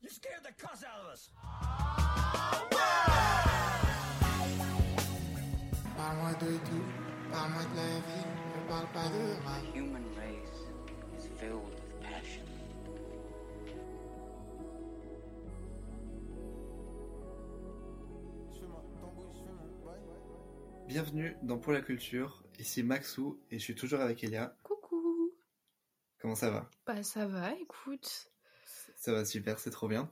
You scared the cuss out of us. Parle-moi de tout, parle-moi de la vie, ne parle pas de moi. The human race is filled with passion. Bienvenue dans Pour la culture, ici Maxou et je suis toujours avec Elia. Coucou. Comment ça va? Bah ça va, écoute. Ça va super, c'est trop bien.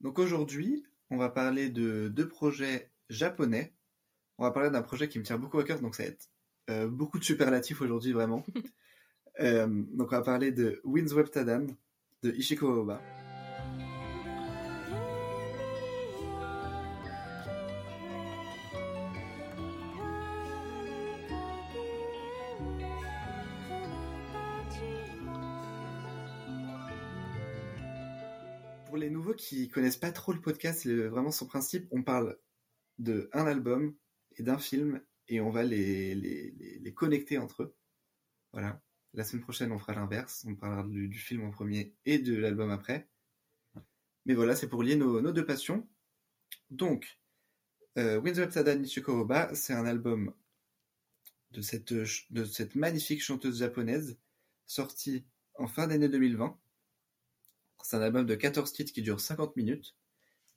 Donc aujourd'hui, on va parler de deux projets japonais. On va parler d'un projet qui me tient beaucoup à cœur, donc ça va être euh, beaucoup de superlatifs aujourd'hui vraiment. Euh, donc on va parler de Windswept Tadan de Ishiko Oba. Qui connaissent pas trop le podcast, le- vraiment son principe, on parle de un album et d'un film et on va les, les, les- connecter entre eux. Voilà. La semaine prochaine, on fera l'inverse. On parlera du, film en premier et de l'album après. Mais voilà, c'est pour lier nos, nos deux passions. Donc, euh, Winds of Tada Nichiko Oba, c'est un album de cette, de cette magnifique chanteuse japonaise sorti en fin d'année 2020. C'est un album de 14 titres qui dure 50 minutes.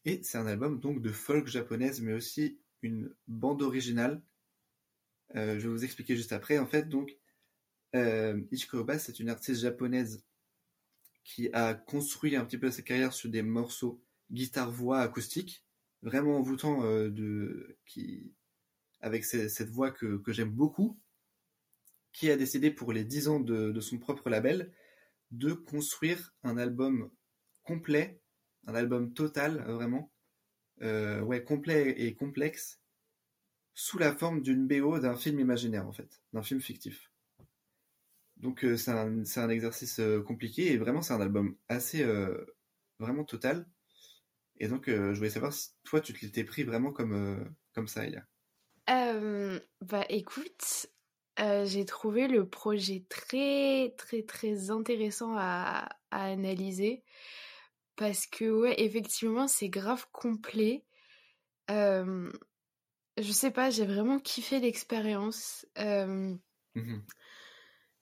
Et c'est un album donc de folk japonaise, mais aussi une bande originale. Euh, je vais vous expliquer juste après. En fait, donc, euh, Ichiko Oba, c'est une artiste japonaise qui a construit un petit peu sa carrière sur des morceaux guitare-voix acoustique, vraiment envoûtant euh, de, qui, avec ce- cette voix que, j'aime beaucoup, qui a décidé pour les 10 ans de son propre label de construire un album complet, un album total, euh, vraiment, euh, ouais, complet et complexe, sous la forme d'une BO d'un film imaginaire, en fait, d'un film fictif. Donc euh, c'est un, exercice compliqué et vraiment c'est un album assez vraiment total. Et donc je voulais savoir si toi tu te l'étais pris vraiment comme, comme ça, Elia? Bah écoute, euh, j'ai trouvé le projet très très très intéressant à, analyser parce que ouais effectivement c'est grave complet. Je sais pas, j'ai vraiment kiffé l'expérience. Mhm.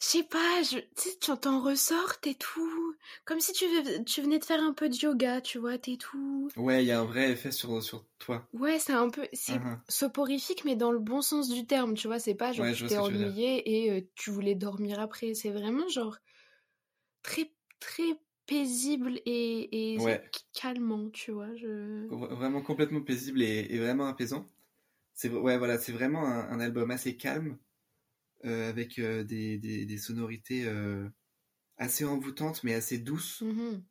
Je sais pas, je, tu sais, tu t'en ressors, t'es tout comme si tu, tu venais de faire un peu de yoga, tu vois, t'es tout. Ouais, il y a un vrai effet sur, sur toi. Ouais, c'est un peu, c'est Mhm. soporifique, mais dans le bon sens du terme, tu vois, c'est pas genre Ouais, je tu t'es ennuyé et euh, tu voulais dormir après, c'est vraiment genre très très paisible et, et Ouais. calmant, tu vois. Je... Vraiment complètement paisible et, et vraiment apaisant. C'est ouais, voilà, c'est vraiment un, un album assez calme, avec euh, des, des, des sonorités euh, assez envoûtantes mais assez douces. Mhm.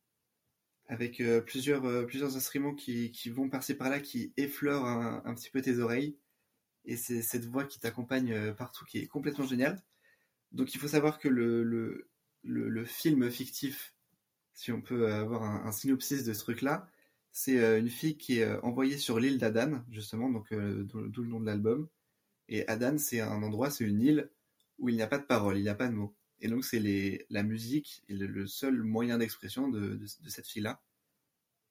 avec euh, plusieurs, euh, plusieurs instruments qui, qui vont par-ci par-là, qui effleurent un, un petit peu tes oreilles. Et c'est cette voix qui t'accompagne euh, partout qui est complètement géniale. Donc il faut savoir que le, le, le, le film fictif, si on peut avoir un, un synopsis de ce truc-là, c'est euh, une fille qui est euh, envoyée sur l'île d'Adan, justement, donc euh, d'où le nom de l'album. Et Adan, c'est un endroit, c'est une île où il n'y a pas de parole, il n'y a pas de mots. Et donc c'est les, la musique est le, seul moyen d'expression de, de, de cette fille-là.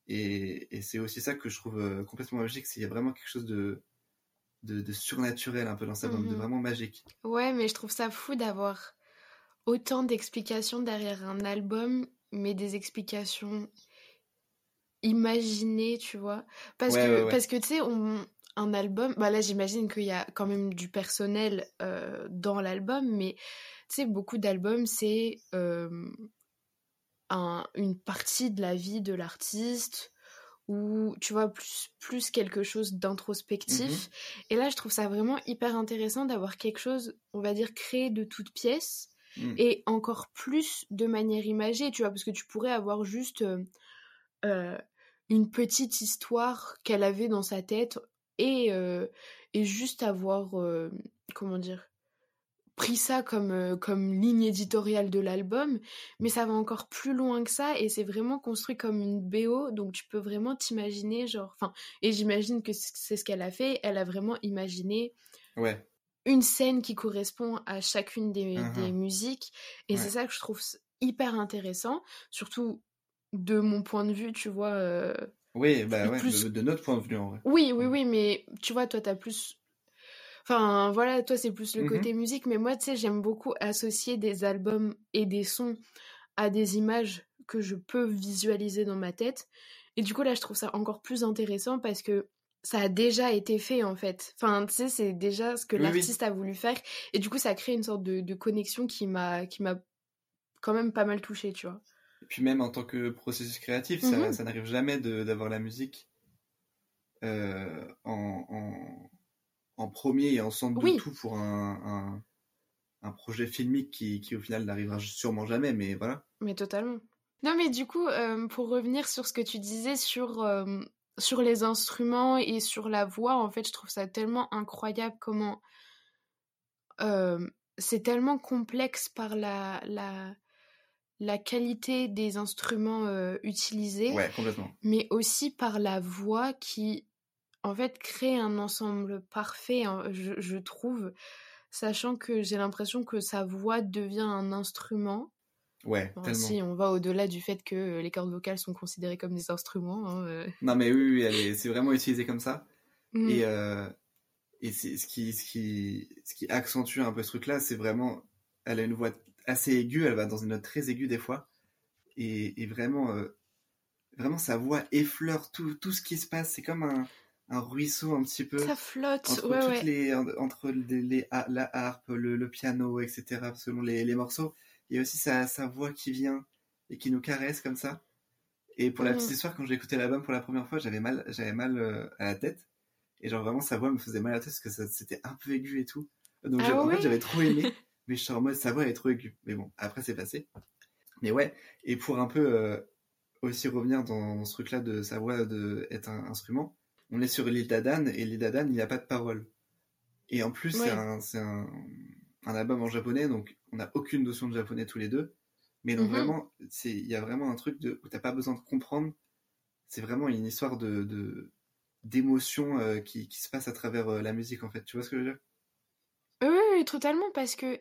Et, et c'est aussi ça que je trouve euh, complètement magique, c'est qu'il y a vraiment quelque chose de, de, de surnaturel un peu dans sa bande, de Mhm. vraiment magique. Ouais, mais je trouve ça fou d'avoir autant d'explications derrière un album, mais des explications imaginées, tu vois. Parce Ouais, que, ouais, ouais. parce que tu sais, on- un album, bah là j'imagine qu'il y a quand même du personnel euh, dans l'album, mais tu sais, beaucoup d'albums, c'est euh, un- une partie de la vie de l'artiste ou tu vois plus, plus quelque chose d'introspectif. Et là je trouve ça vraiment hyper intéressant d'avoir quelque chose on va dire créé de toutes pièces Mm. et encore plus de manière imagée tu vois parce que tu pourrais avoir juste euh, une petite histoire qu'elle avait dans sa tête et, euh, et juste avoir euh, comment dire pris ça comme, euh, comme ligne éditoriale de l'album, mais ça va encore plus loin que ça et c'est vraiment construit comme une BO, donc tu peux vraiment t'imaginer, genre, enfin, et j'imagine que c'est ce qu'elle a fait, elle a vraiment imaginé Ouais, une scène qui correspond à chacune des, des musiques, et Ouais. c'est ça que je trouve hyper intéressant, surtout de mon point de vue, tu vois. euh, Oui, bah ouais, plus- de, de notre point de vue en vrai. Oui, oui, oui, mais tu vois, toi, t'as plus. Enfin, voilà, toi, c'est plus le Mhm. côté musique, mais moi, tu sais, j'aime beaucoup associer des albums et des sons à des images que je peux visualiser dans ma tête. Et du coup, là, je trouve ça encore plus intéressant parce que ça a déjà été fait, en fait. Enfin, tu sais, c'est déjà ce que Oui, oui. l'artiste a voulu faire. Et du coup, ça crée une sorte de, de connexion qui m'a qui m'a quand même pas mal touchée, tu vois. Et puis même en tant que processus créatif, ça, Mhm. ça n'arrive jamais d'avoir la musique euh, en, en, en premier et en centre Oui. de tout pour un, un, un projet filmique qui, qui au final n'arrivera sûrement jamais, mais voilà. Mais totalement. Non, mais du coup, euh, pour revenir sur ce que tu disais sur, euh, sur les instruments et sur la voix, en fait, je trouve ça tellement incroyable comment c'est tellement complexe par la, la, la qualité des instruments euh, utilisés, Ouais, complètement. mais aussi par la voix qui, en fait, crée un ensemble parfait, hein, je, je trouve, sachant que j'ai l'impression que sa voix devient un instrument. Ouais, tellement. si on va au-delà du fait que les cordes vocales sont considérées comme des instruments. hein, euh. Non, mais oui, oui, elle est- c'est vraiment utilisé comme ça. Mm. Et, euh, et c'est ce qui, ce, qui, ce qui accentue un peu ce truc-là, c'est vraiment. Elle a une voix assez aiguë, elle va dans une note très aiguë des fois. Et, et vraiment, euh, vraiment, sa voix effleure tout, tout ce qui se passe. C'est comme un, un ruisseau un petit peu. Ça flotte, Entre, ouais, toutes ouais. les, entre les, les- la harpe, le, le piano, etc., selon les, les morceaux. Il y a aussi sa, sa voix qui vient et qui nous caresse comme ça. Et pour la Mhm. petite histoire, quand j'ai écouté l'album pour la première fois, j'avais mal, j'avais mal euh, à la tête. Et genre vraiment, sa voix me faisait mal à la tête parce que ça- c'était un peu aigu et tout. Donc Ah en fait, j'avais trop aimé. mais je suis en mode, sa voix est trop aiguë. Mais bon, après, c'est passé. Mais ouais, et pour un peu euh, aussi revenir dans, dans ce truc-là de sa voix de, être un instrument, on est sur l'île d'Adan, et l'île d'Adan, il n'y a pas de parole. Et en plus, Ouais. c'est un, un, un album en japonais, donc on n'a aucune notion de japonais tous les deux. Mais donc Mhm. vraiment, c'est- il y a vraiment un truc de, où t'as pas besoin de comprendre. C'est vraiment une histoire de, de d'émotion euh, qui, qui se passe à travers euh, la musique, en fait. Tu vois ce que je veux dire? Totalement, parce que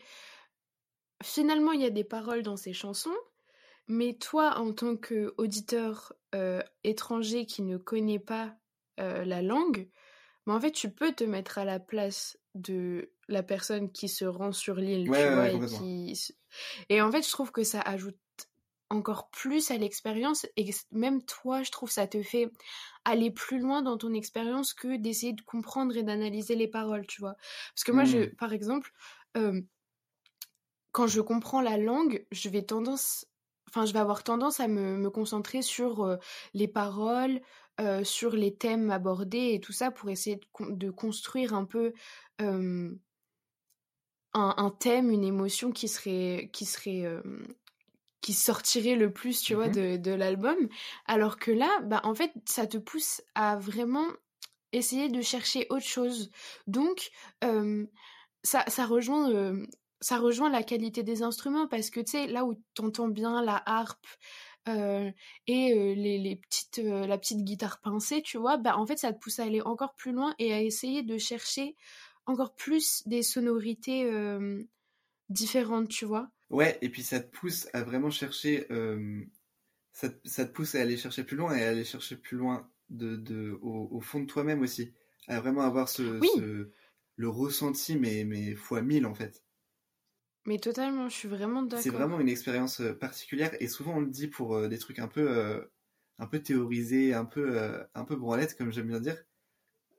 finalement, il y a des paroles dans ces chansons, mais toi, en tant qu'auditeur euh, étranger qui ne connaît pas euh, la langue, bah, en fait, tu peux te mettre à la place de la personne qui se rend sur l'île, Ouais, tu ouais, vois, ouais, et complètement. qui... s- Et en fait, je trouve que ça ajoute encore plus à l'expérience, et même toi, je trouve, ça te fait aller plus loin dans ton expérience que d'essayer de comprendre et d'analyser les paroles, tu vois. Parce que moi, je, Mm. par exemple, euh, quand je comprends la langue, je vais tendance, enfin, je vais avoir tendance à me, me concentrer sur euh, les paroles, euh, sur les thèmes abordés et tout ça pour essayer de, con- de construire un peu un, un thème, une émotion qui serait, qui serait, qui sortirait le plus, tu vois, Mhm. de, de l'album. Alors que là, bah, en fait, ça te pousse à vraiment essayer de chercher autre chose. Donc, euh, ça, ça rejoint euh, ça rejoint la qualité des instruments parce que tu sais là où t'entends bien la harpe euh, et les, les petites la petite guitare pincée tu vois bah en fait ça te pousse à aller encore plus loin et à essayer de chercher encore plus des sonorités différentes tu vois Ouais, et puis ça te pousse à vraiment chercher. euh, ça, te- ça te pousse à aller chercher plus loin et à aller chercher plus loin de, de, au, au fond de toi-même aussi. À vraiment avoir ce, Oui. ce- le ressenti, mais, mais fois mille en fait. mais totalement je suis vraiment C'est d'accord vraiment une expérience euh, particulière et souvent on le dit pour euh, des trucs un peu, euh, un peu théorisés, un peu, un peu branlette, comme j'aime bien dire.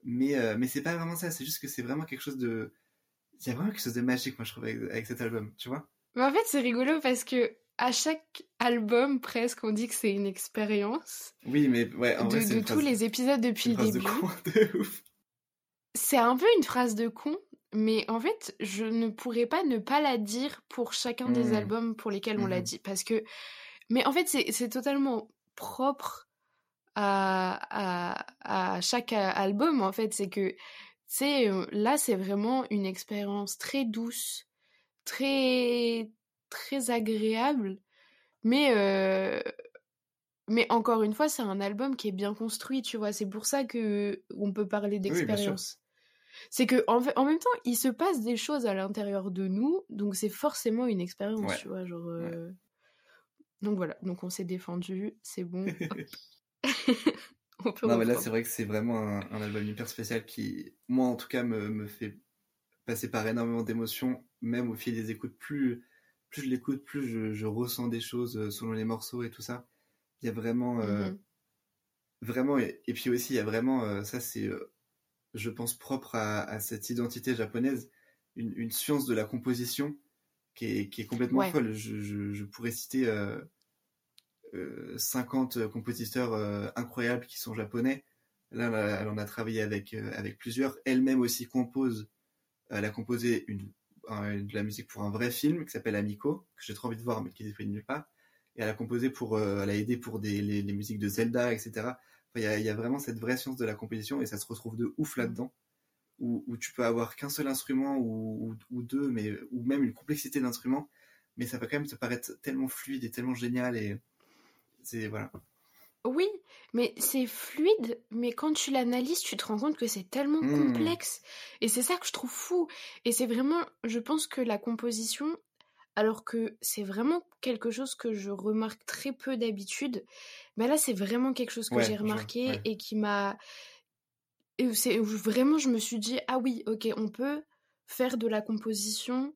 Mais, mais c'est pas vraiment ça, c'est juste que c'est vraiment quelque chose de. Il y a vraiment quelque chose de magique, moi je trouve, avec, avec cet album, tu vois. Mais en fait c'est rigolo parce que à chaque album presque on dit que c'est une expérience Oui, mais ouais, en de, vrai, de une tous phrase- les épisodes depuis une le début de. C'est un peu une phrase de con, mais en fait, je ne pourrais pas ne pas la dire pour chacun des Mhm. albums pour lesquels on l'a Mhm. dit. Parce que. Mais en fait, c'est c'est totalement propre à, à, à chaque album, en fait. C'est que. Tu sais, euh, là, c'est vraiment une expérience très douce, très. très agréable. Mais. euh, mais encore une fois, c'est un album qui est bien construit, tu vois. C'est pour ça que on peut parler d'expérience. c'est que en, en même temps, il se passe des choses à l'intérieur de nous, donc c'est forcément une expérience, Ouais. tu vois. Genre, euh, donc voilà, donc on s'est défendu, c'est bon. on peut non mais là c'est vrai que c'est vraiment un, un, album hyper spécial qui, moi en tout cas, me, me fait passer par énormément d'émotions, même au fil des écoutes. Plus, plus je l'écoute, plus je, je, ressens des choses euh, selon les morceaux et tout ça. Il y a vraiment... Euh, mhm. Vraiment, et, et, puis aussi, il y a vraiment, euh, ça c'est, euh, je pense, propre à, à, cette identité japonaise, une, une, science de la composition qui est, qui est complètement ouais. folle. Je, je, je, pourrais citer euh, 50 compositeurs incroyables qui sont japonais. Là, elle en a travaillé avec, avec plusieurs. Elle-même aussi compose elle a composé une, un, de la musique pour un vrai film qui s'appelle Amico, que j'ai trop envie de voir, mais qui est disponible nulle part. Et elle a composé pour, euh, elle a aidé pour des, les, musiques de Zelda, etc. Il y, a, y, a, vraiment cette vraie science de la composition et ça se retrouve de ouf là-dedans, où, où, tu peux avoir qu'un seul instrument ou, ou, deux, mais ou même une complexité d'instruments, mais ça va quand même te paraître tellement fluide et tellement génial et c'est voilà. Oui, mais c'est fluide, mais quand tu l'analyses, tu te rends compte que c'est tellement mmh. complexe. Et c'est ça que je trouve fou. Et c'est vraiment, je pense que la composition, alors que c'est vraiment quelque chose que je remarque très peu d'habitude, mais là c'est vraiment quelque chose que ouais, j'ai remarqué je, ouais. et qui m'a... Et c'est vraiment, je me suis dit, ah oui, ok, on peut faire de la composition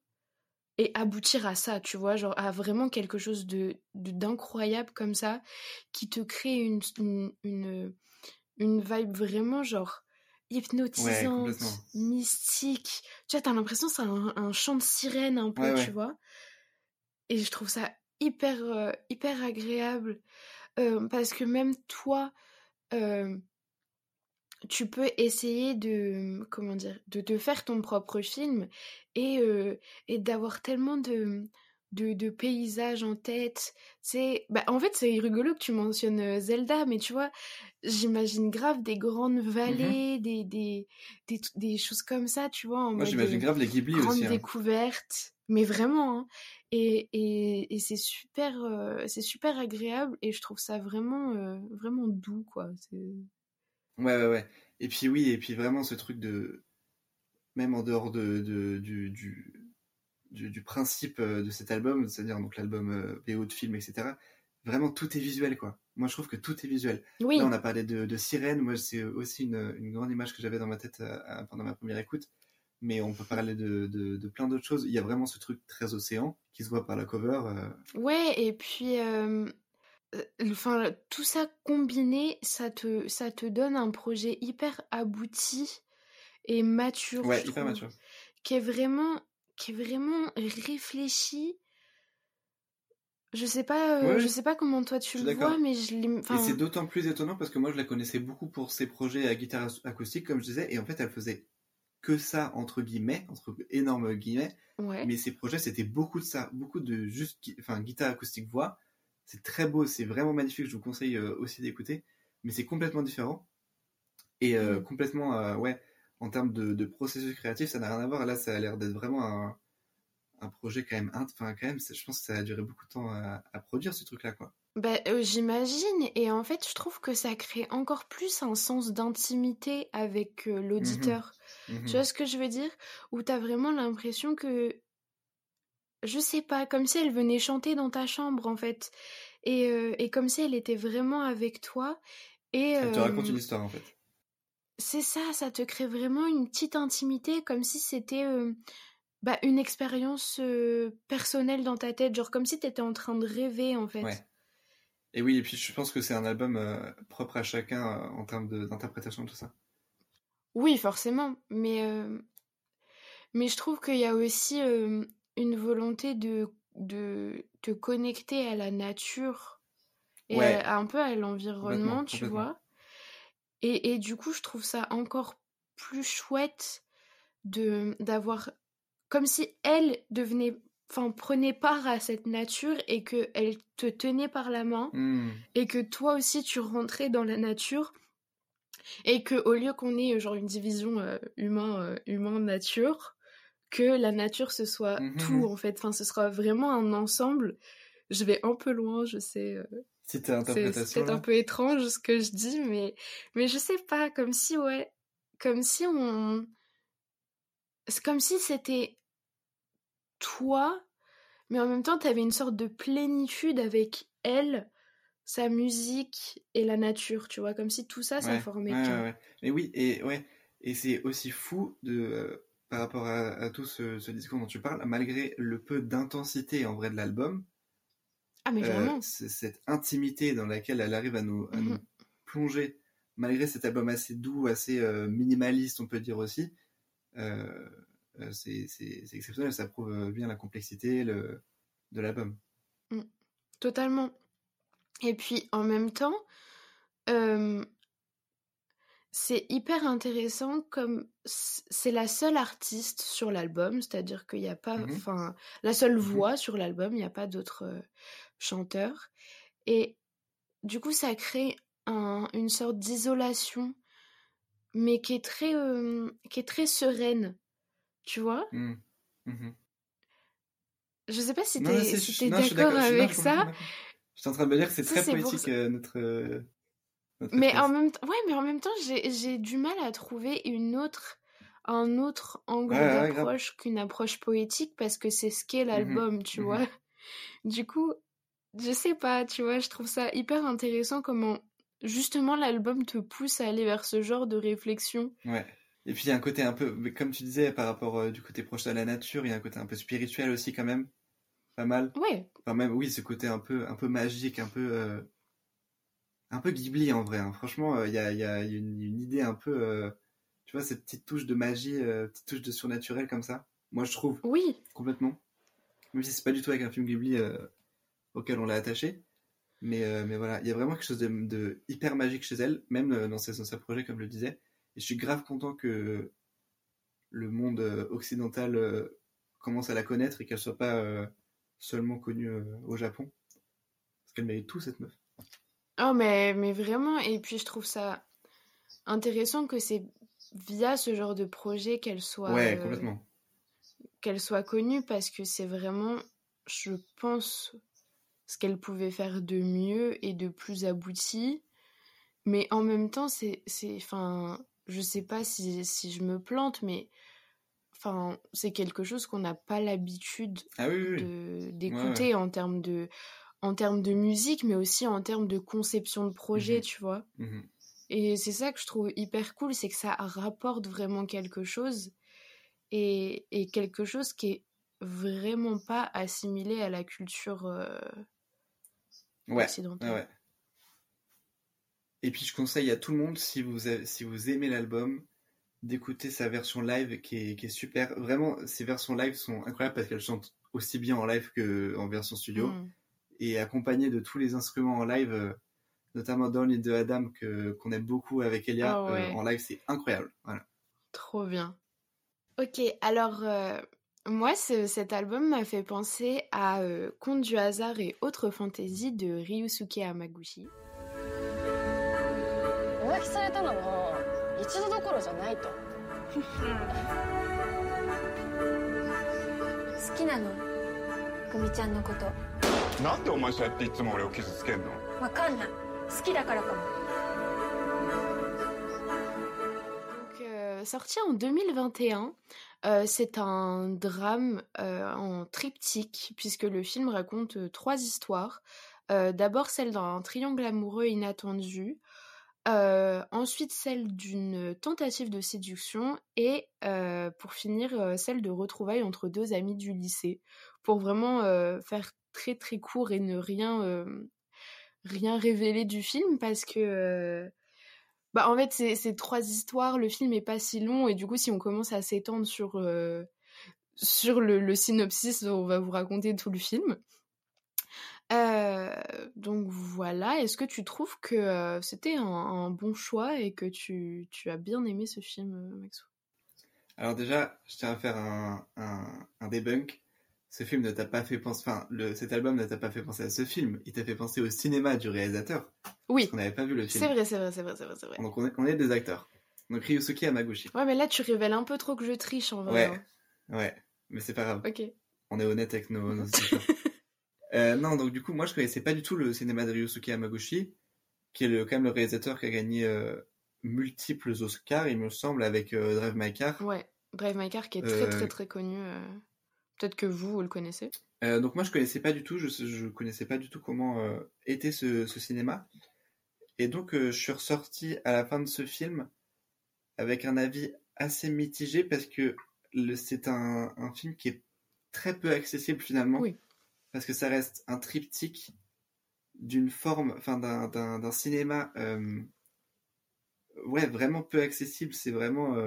et aboutir à ça, tu vois, genre à vraiment quelque chose de d'incroyable comme ça, qui te crée une, une, une, une vibe vraiment genre hypnotisante, ouais, mystique. Tu vois, t'as l'impression c'est un, un, chant de sirène un peu, ouais, tu ouais. vois. Et je trouve ça hyper, euh, hyper agréable. Euh, parce que même toi, euh, tu peux essayer de comment dire de te faire ton propre film et euh, et d'avoir tellement de, de de, paysages en tête c'est bah en fait c'est rigolo que tu mentionnes Zelda mais tu vois j'imagine grave des grandes vallées mmh des, des, des des choses comme ça tu vois en moi j'imagine grave les Ghibli aussi hein. découvertes mais vraiment hein. et, et, et c'est super euh, c'est super agréable et je trouve ça vraiment euh, vraiment doux quoi c'est Ouais, ouais, ouais. Et puis oui, et puis vraiment ce truc de... Même en dehors de, de du, du, du, du, principe de cet album, c'est-à-dire donc l'album euh, VO de film, etc., vraiment tout est visuel, quoi. Moi, je trouve que tout est visuel. Oui. Là, on a parlé de, de sirène. Moi, c'est aussi une, une, grande image que j'avais dans ma tête euh, pendant ma première écoute. Mais on peut parler de, de, de, plein d'autres choses. Il y a vraiment ce truc très océan qui se voit par la cover. Euh... Ouais, et puis... Euh enfin tout ça combiné ça te ça te donne un projet hyper abouti et mature ouais, hyper mature. qui est vraiment qui est vraiment réfléchi je sais pas euh, ouais, je sais pas comment toi tu le vois mais je l'ai et c'est d'autant plus étonnant parce que moi je la connaissais beaucoup pour ses projets à guitare acoustique comme je disais et en fait elle faisait que ça entre guillemets entre énormes guillemets ouais. mais ses projets c'était beaucoup de ça beaucoup de juste enfin guitare acoustique voix c'est très beau, c'est vraiment magnifique, je vous conseille euh, aussi d'écouter, mais c'est complètement différent. Et euh, mmh. complètement, euh, ouais, en termes de, de, processus créatif, ça n'a rien à voir. Là, ça a l'air d'être vraiment un, un, projet quand même, enfin quand même, je pense que ça a duré beaucoup de temps à, à produire ce truc-là, quoi. Bah, euh, j'imagine, et en fait, je trouve que ça crée encore plus un sens d'intimité avec euh, l'auditeur. Mmh. Mmh. Tu vois ce que je veux dire? Où t'as vraiment l'impression que je sais pas, comme si elle venait chanter dans ta chambre en fait. Et, euh, et comme si elle était vraiment avec toi. Et, elle te euh, raconte une histoire en fait. C'est ça, ça te crée vraiment une petite intimité, comme si c'était euh, bah, une expérience personnelle dans ta tête, genre comme si t'étais en train de rêver en fait. Ouais. Et oui, et puis je pense que c'est un album propre à chacun en termes d'interprétation, tout ça. Oui, forcément, mais, mais je trouve qu'il y a aussi une volonté de, de te connecter à la nature et ouais. à, à, un peu à l'environnement, tu vois? Et, et du coup, je trouve ça encore plus chouette de d'avoir comme si elle devenait enfin prenait part à cette nature et que elle te tenait par la main mmh. et que toi aussi tu rentrais dans la nature et que au lieu qu'on ait genre une division euh, humain euh, humain nature que la nature ce soit mmh tout en fait. Enfin, ce sera vraiment un ensemble. Je vais un peu loin, je sais. Euh, c'est peut-être un peu étrange ce que je dis, mais mais je sais pas, comme si ouais, comme si on, c'est comme si c'était toi, mais en même temps t'avais une sorte de plénitude avec elle, sa musique et la nature, tu vois, comme si tout ça, ça Ouais, formait ouais, qu'un. ouais, ouais. Mais oui, et ouais, et c'est aussi fou de euh, par rapport à, à tout ce, ce discours dont tu parles, malgré le peu d'intensité en vrai de l'album, Ah, mais euh, vraiment. cette intimité dans laquelle elle arrive à nous, à nous Mhm. plonger, malgré cet album assez doux, assez euh, minimaliste, on peut dire aussi, euh, c'est exceptionnel. Ça prouve bien la complexité le, de l'album. Totalement. Et puis en même temps, c'est hyper intéressant comme c'est la seule artiste sur l'album, c'est-à-dire qu'il n'y a pas, Mhm. enfin, la seule Mhm. voix sur l'album, il n'y a pas d'autres euh, chanteurs. Et du coup, ça crée un- une sorte d'isolation, mais qui est très, euh, qui est très sereine, tu vois? Mhm. Mhm. Je sais pas si je- non, je suis d'accord je suis- avec je suis ça. d'accord. J'étais en train de me dire que c'est très pour poétique ça. euh, notre, euh, notre Mais en même temps, ouais, mais en même temps, j'ai du mal à trouver une autre, un autre angle Ouais, ouais, grave. d'approche qu'une approche poétique parce que c'est ce qu'est Mhm. l'album, tu Mhm. vois. Du coup, je sais pas, tu vois, je trouve ça hyper intéressant comment justement l'album te pousse à aller vers ce genre de réflexion. Ouais. Et puis il y a un côté un peu, comme tu disais, par rapport euh, du côté proche de la nature, il y a un côté un peu spirituel aussi quand même, pas mal. Ouais, Enfin même, oui, ce côté un peu, un peu magique, un peu, euh, un peu Ghibli en vrai. hein. Franchement, euh, il y a, il y a une, une idée un peu, euh, tu vois, cette petite touche de magie, euh, petite touche de surnaturel comme ça. Moi, je trouve oui, complètement. Même si c'est pas du tout avec un film Ghibli euh, auquel on l'a attaché. Mais, euh, mais voilà, il y a vraiment quelque chose de, de hyper magique chez elle, même euh, dans ses, dans ses projets, comme je le disais. Et je suis grave content que le monde euh, occidental euh, commence à la connaître et qu'elle soit pas euh, seulement connue euh, au Japon. Parce qu'elle mérite tout, cette meuf. Oh, mais, mais vraiment, et puis je trouve ça intéressant que c'est via ce genre de projet qu'elle soit, ouais, euh, qu'elle soit connue parce que c'est vraiment, je pense, ce qu'elle pouvait faire de mieux et de plus abouti. Mais en même temps, c'est, enfin, je sais pas si, si je me plante, mais enfin, c'est quelque chose qu'on n'a pas l'habitude Ah oui, oui, d'écouter en termes de, en termes de musique, mais aussi en termes de conception de projet, Mhm. tu vois. Mhm. Et c'est ça que je trouve hyper cool, c'est que ça rapporte vraiment quelque chose et, et quelque chose qui est vraiment pas assimilé à la culture euh, Ouais, occidentale. ouais. Et puis je conseille à tout le monde, si vous, avez- si vous aimez l'album, d'écouter sa version live qui est, qui est super. Vraiment, ces versions live sont incroyables parce qu'elles chantent aussi bien en live qu'en version studio. Mm. Et accompagnées de tous les instruments en live, euh, notamment dans l'île de Adam que, qu'on aime beaucoup avec Elia, Ah ouais. euh, en live c'est incroyable. Voilà. Trop bien. Ok, alors euh, moi, ce- cet album m'a fait penser à euh, Conte du hasard et autres fantaisies de Ryusuke Hamaguchi. 浮気されたのも一度どころじゃないと好きなの久美ちゃんのことなんでお前そうやっていつも俺を傷つけんのわかんない好きだからかも Donc, euh, sorti en 2021, euh, c'est un drame euh, en triptyque, puisque le film raconte euh, trois histoires. Euh, D'abord celle d'un triangle amoureux inattendu, euh, ensuite celle d'une tentative de séduction, et euh, pour finir, euh, celle de retrouvailles entre deux amis du lycée, pour vraiment euh, faire très très court et ne rien, euh, rien révéler du film, parce que... euh, bah, en fait, c'est trois histoires, le film est pas si long, et du coup, si on commence à s'étendre sur, euh, sur le, synopsis, on va vous raconter tout le film. Donc voilà, est-ce que tu trouves que c'était un, un bon choix et que tu, tu as bien aimé ce film, Maxou? Alors déjà, je tiens à faire un, un, un debunk. Ce film ne t'a pas fait penser, enfin, le, cet album ne t'a pas fait penser à ce film, il t'a fait penser au cinéma du réalisateur. Oui, On n'avait pas vu le film. c'est vrai, c'est vrai, c'est vrai, c'est vrai, vrai. Donc on est, on est des acteurs. Donc Ryusuke Hamaguchi. Ouais, mais là, tu révèles un peu trop que je triche, en vrai. Ouais, ouais, mais c'est pas grave. hein. Ok. On est honnête avec nos. Euh, non, donc du coup, moi je connaissais pas du tout le cinéma de Ryusuke Hamaguchi, qui est le, quand même le réalisateur qui a gagné euh, multiples Oscars, il me semble, avec euh, Drive My Car. Ouais, Drive My Car qui est très très très connu. Peut-être que vous, vous le connaissez. Euh, donc moi je connaissais pas du tout, je, je connaissais pas du tout comment euh, était ce, ce cinéma. Et donc euh, je suis ressorti à la fin de ce film avec un avis assez mitigé parce que c'est un, un film qui est très peu accessible finalement. Oui. Parce que ça reste un triptyque d'une forme, enfin d'un, cinéma ouais, vraiment peu accessible. C'est vraiment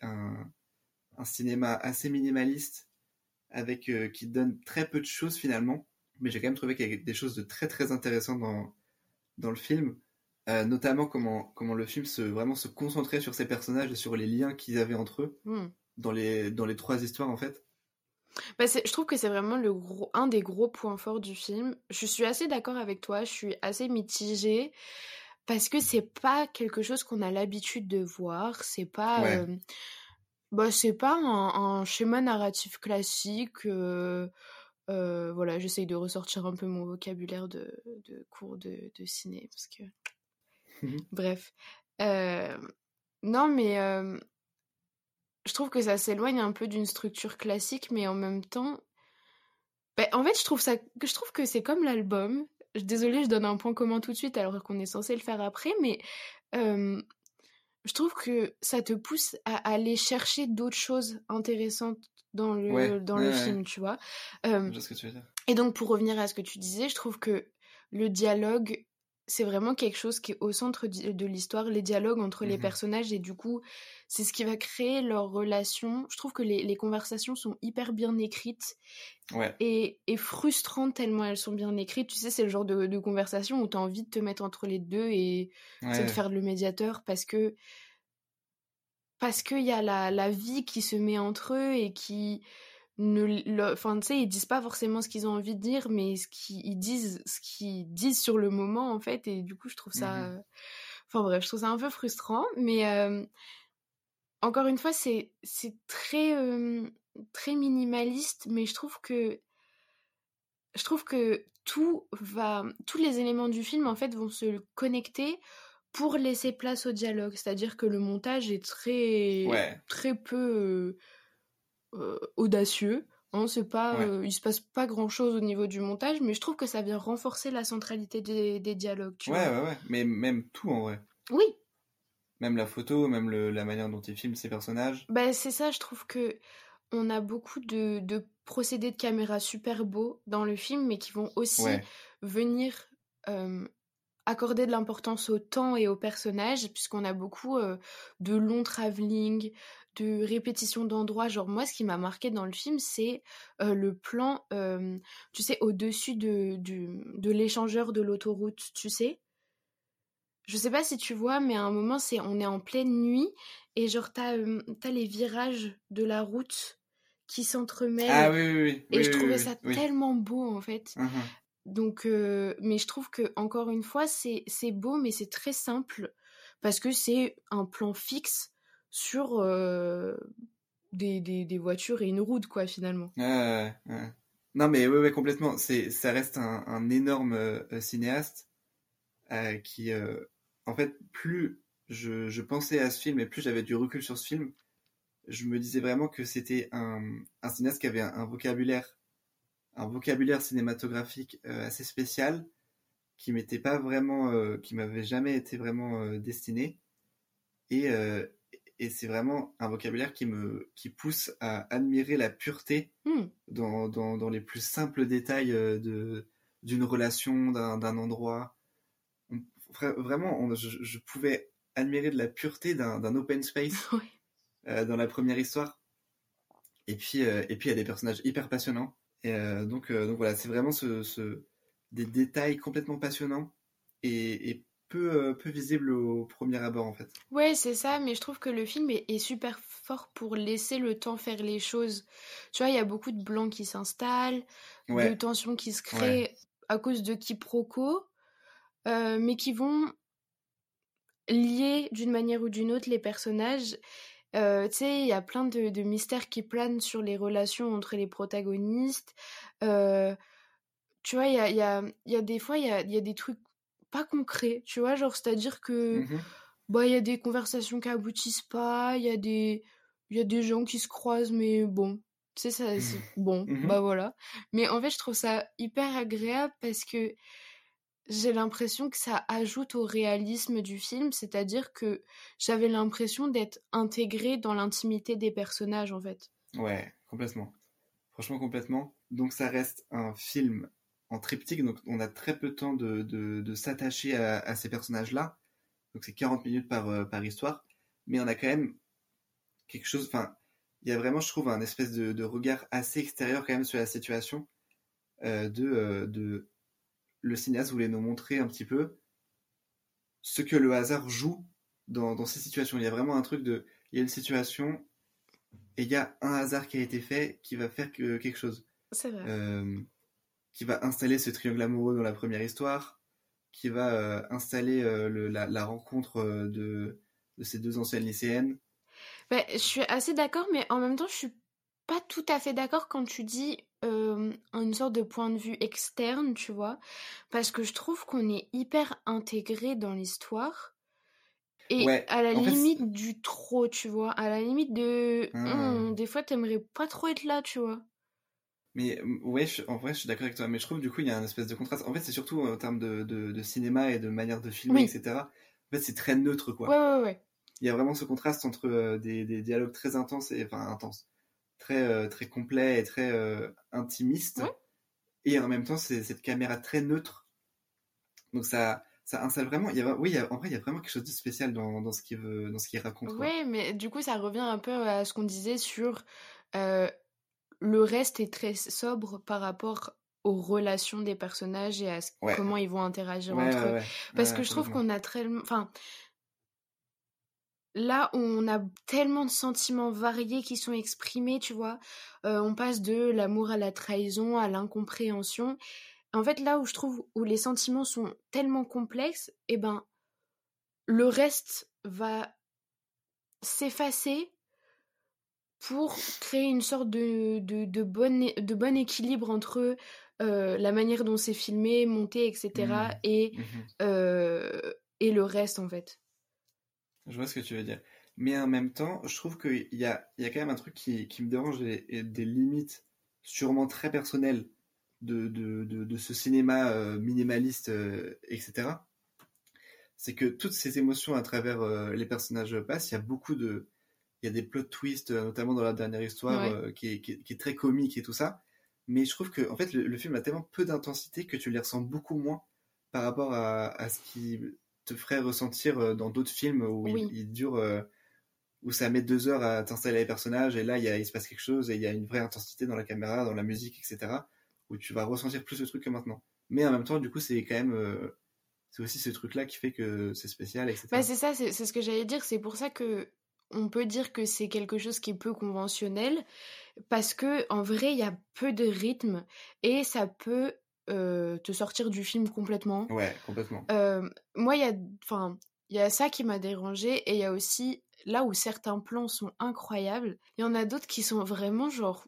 un, un cinéma assez minimaliste avec euh, qui donne très peu de choses finalement. Mais j'ai quand même trouvé qu'il y avait des choses de très très intéressantes dans, dans le film. Euh, notamment comment, comment le film se, vraiment se concentrait sur ces personnages et sur les liens qu'ils avaient entre eux Hmm. dans les, dans les trois histoires en fait. Bah, je trouve que c'est vraiment le gros, un des gros points forts du film. Je suis assez d'accord avec toi, je suis assez mitigée parce que c'est pas quelque chose qu'on a l'habitude de voir. C'est pas, Ouais. euh, bah, c'est pas un, un schéma narratif classique. euh, euh, voilà, j'essaye de ressortir un peu mon vocabulaire de, de cours de, de ciné parce que, Mhm. bref. Euh, non, mais je trouve que ça s'éloigne un peu d'une structure classique, mais en même temps, ben, en fait, je trouve ça, que je trouve que c'est comme l'album. Désolée, je donne un point commun tout de suite alors qu'on est censé le faire après, mais je trouve que ça te pousse à aller chercher d'autres choses intéressantes dans le, Ouais, dans ouais, le ouais. film, tu vois? Euh, Je vois ce que tu veux dire. et donc, pour revenir à ce que tu disais, je trouve que le dialogue, c'est vraiment quelque chose qui est au centre de l'histoire, les dialogues entre les Mhm. personnages, et du coup, c'est ce qui va créer leur relation. Je trouve que les, les conversations sont hyper bien écrites Ouais. et, et frustrantes tellement elles sont bien écrites. Tu sais, c'est le genre de, de conversation où tu as envie de te mettre entre les deux et de faire le médiateur parce que parce qu'il y a la, la vie qui se met entre eux et qui ne enfin tu sais ils disent pas forcément ce qu'ils ont envie de dire mais ce qu'ils ils disent ce qu'ils disent sur le moment en fait et du coup je trouve ça Mhm. enfin bref je trouve ça un peu frustrant mais euh, encore une fois c'est c'est très euh, très minimaliste mais je trouve que je trouve que tout va tous les éléments du film en fait vont se connecter pour laisser place au dialogue c'est-à-dire que le montage est très Ouais. très peu euh, audacieux hein, c'est pas Ouais. euh, il se passe pas grand chose au niveau du montage mais je trouve que ça vient renforcer la centralité des, des dialogues tu Ouais, vois ouais, ouais. Mais même tout en vrai. oui Même la photo, même le- la manière dont il filme ses personnages. Bah, c'est ça, je trouve que on a beaucoup de, de procédés de caméra super beaux dans le film, mais qui vont aussi Ouais. venir euh, accorder de l'importance au temps et aux personnages, puisqu'on a beaucoup euh, de longs travelling, de répétitions d'endroits. Genre, moi, ce qui m'a marqué dans le film, c'est euh, le plan, euh, tu sais, au-dessus de, de l'échangeur de l'autoroute, tu sais? Je sais pas si tu vois, mais à un moment, c'est on est en pleine nuit et genre t'as euh, les virages de la route qui s'entremêlent. Ah oui, oui, oui. Et Oui, je oui, trouvais oui, ça tellement beau en fait. Mhm. Donc, euh, mais je trouve que encore une fois, c'est beau, mais c'est très simple parce que c'est un plan fixe sur euh, des, des, voitures et une route, quoi, finalement. Non, mais ouais, complètement. C'est, ça reste un, énorme euh, cinéaste euh, qui, en fait, plus je, pensais à ce film et plus j'avais du recul sur ce film, je me disais vraiment que c'était un, un cinéaste qui avait un, vocabulaire, un vocabulaire cinématographique assez spécial, qui m'était pas vraiment, qui m'avait jamais été vraiment destiné. Et, et c'est vraiment un vocabulaire qui me, qui pousse à admirer la pureté Hmm. dans, dans, dans les plus simples détails euh, de, d'une relation, d'un, endroit. On- vraiment, on- je, je pouvais admirer de la pureté d'un, open space euh, dans la première histoire. Et puis, euh, et puis il y a des personnages hyper passionnants. Et euh, donc, donc voilà, c'est vraiment ce, ce, des détails complètement passionnants et, et peu, euh, peu visibles au premier abord en fait. Ouais, c'est ça, mais je trouve que le film est, est super fort pour laisser le temps faire les choses. Tu vois, il y a beaucoup de blancs qui s'installent, de Ouais, tensions qui se créent à cause de quiproquos, euh, mais qui vont lier d'une manière ou d'une autre les personnages. Euh, tu sais, il y a plein de, de mystères qui planent sur les relations entre les protagonistes. Euh, tu vois, il y a, il y, a, y a des fois, il y a, y a des trucs pas concrets, tu vois, genre, c'est-à-dire que Mhm. bah, il y a des conversations qui aboutissent pas, il y a des il y a des gens qui se croisent mais bon, Tu sais, ça, c'est- bon, Mhm. bah voilà. Mais en fait, je trouve ça hyper agréable parce que j'ai l'impression que ça ajoute au réalisme du film, c'est-à-dire que j'avais l'impression d'être intégrée dans l'intimité des personnages, en fait. Ouais, complètement. Franchement, complètement. Donc, ça reste un film en triptyque, donc on a très peu de temps de, de, de s'attacher à, à ces personnages-là. Donc, c'est 40 minutes par, euh, par histoire. Mais on a quand même quelque chose. Enfin, il y a vraiment, je trouve, un espèce de, de regard assez extérieur quand même sur la situation. euh, de, euh, de. Le cinéaste voulait nous montrer un petit peu ce que le hasard joue dans, dans ces situations. Il y a vraiment un truc de. Il y a une situation et il y a un hasard qui a été fait qui va faire que, quelque chose. C'est vrai. Euh, qui va installer ce triangle amoureux dans la première histoire, qui va euh, installer euh, le- la, la rencontre euh, de, de ces deux anciennes lycéennes. Bah, je suis assez d'accord, mais en même temps, je suis pas tout à fait d'accord quand tu dis une sorte de point de vue externe, tu vois, parce que je trouve qu'on est hyper intégré dans l'histoire. Et Ouais, à la fait, limite du trop, tu vois, à la limite de... Hmm. Hum, des fois, t'aimerais pas trop être là, tu vois. Mais euh, ouais, je- en vrai, je suis d'accord avec toi. Mais je trouve du coup, il y a un espèce de contraste. En fait, c'est surtout en termes de, de, de cinéma et de manière de filmer, Oui. etc. En fait, c'est très neutre, quoi. Ouais, ouais, ouais. Il y a vraiment ce contraste entre euh, des, des dialogues très intenses et enfin intenses, très euh, très complets et très euh, intimistes, Ouais. et en même temps c'est cette caméra très neutre. Donc ça ça installe vraiment. Il y a, oui, il y a- en vrai, il y a vraiment quelque chose de spécial dans, dans ce qu'il veut, dans ce qu'il raconte. Ouais, mais du coup, ça revient un peu à ce qu'on disait sur euh, le reste est très sobre par rapport aux relations des personnages et à ce- Ouais. comment ils vont interagir Ouais, entre ouais, eux. Parce que je trouve qu'on a tellement... Enfin, là, on a tellement de sentiments variés qui sont exprimés, tu vois. Euh, on passe de l'amour à la trahison, à l'incompréhension. En fait, là où je trouve où les sentiments sont tellement complexes, eh ben, le reste va s'effacer pour créer une sorte de, de, de, bon, é- de bon équilibre entre euh, la manière dont c'est filmé, monté, etc. Et, Mhm. euh, et le reste, en fait. Je vois ce que tu veux dire. Mais en même temps, je trouve qu'il y a, y a quand même un truc qui, qui me dérange et, et des limites sûrement très personnelles de, de, de, de ce cinéma euh, minimaliste, etc. C'est que toutes ces émotions à travers les personnages passent, il y a beaucoup de... Il y a des plot twists, euh, notamment dans la dernière histoire, Ouais. euh, qui, est, qui, est, qui est très comique et tout ça. Mais je trouve que en fait, le, le film a tellement peu d'intensité que tu les ressens beaucoup moins par rapport à, à ce qui te ferait ressentir euh, dans d'autres films où Oui. il, il dure, euh, où ça met deux heures à t'installer les personnages et là il, y a, il se passe quelque chose et il y a une vraie intensité dans la caméra, dans la musique, etc. Où tu vas ressentir plus le truc que maintenant. Mais en même temps, du coup, c'est quand même, euh, c'est aussi ce truc-là qui fait que c'est spécial, etc. Bah, c'est ça, c'est ce que j'allais dire. C'est pour ça que on peut dire que c'est quelque chose qui est peu conventionnel, parce que en vrai, il y a peu de rythme et ça peut euh, te sortir du film complètement. Ouais, complètement. Euh, moi, il y a, enfin, il y a ça qui m'a dérangé et il y a aussi là où certains plans sont incroyables, il y en a d'autres qui sont vraiment genre,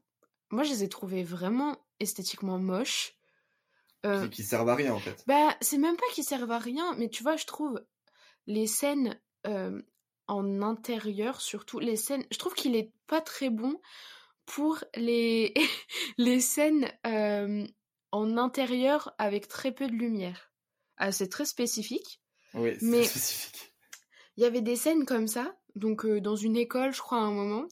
moi, je les ai trouvés vraiment esthétiquement moches. Euh, Qui, servent à rien en fait. bah, c'est même pas qu'ils servent à rien, mais tu vois, je trouve les scènes euh, en intérieur, surtout les scènes, je trouve qu'il est pas très bon pour les, les scènes euh, en intérieur avec très peu de lumière. Ah, c'est très spécifique. Oui, c'est mais- spécifique. Il y avait des scènes comme ça, donc euh, dans une école, je crois, à un moment.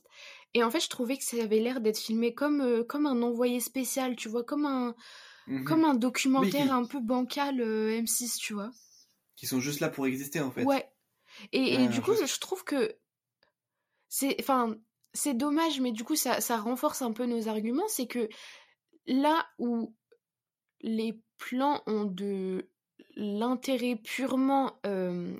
Et en fait, je trouvais que ça avait l'air d'être filmé comme, euh, comme un envoyé spécial, tu vois, comme un, Mhm. comme un documentaire qui- un peu bancal euh, M6, tu vois. Qui sont juste là pour exister en fait. Ouais. Et, du coup, je- je trouve que c'est, enfin, c'est dommage, mais du coup, ça, ça renforce un peu nos arguments. C'est que là où les plans ont de l'intérêt purement euh,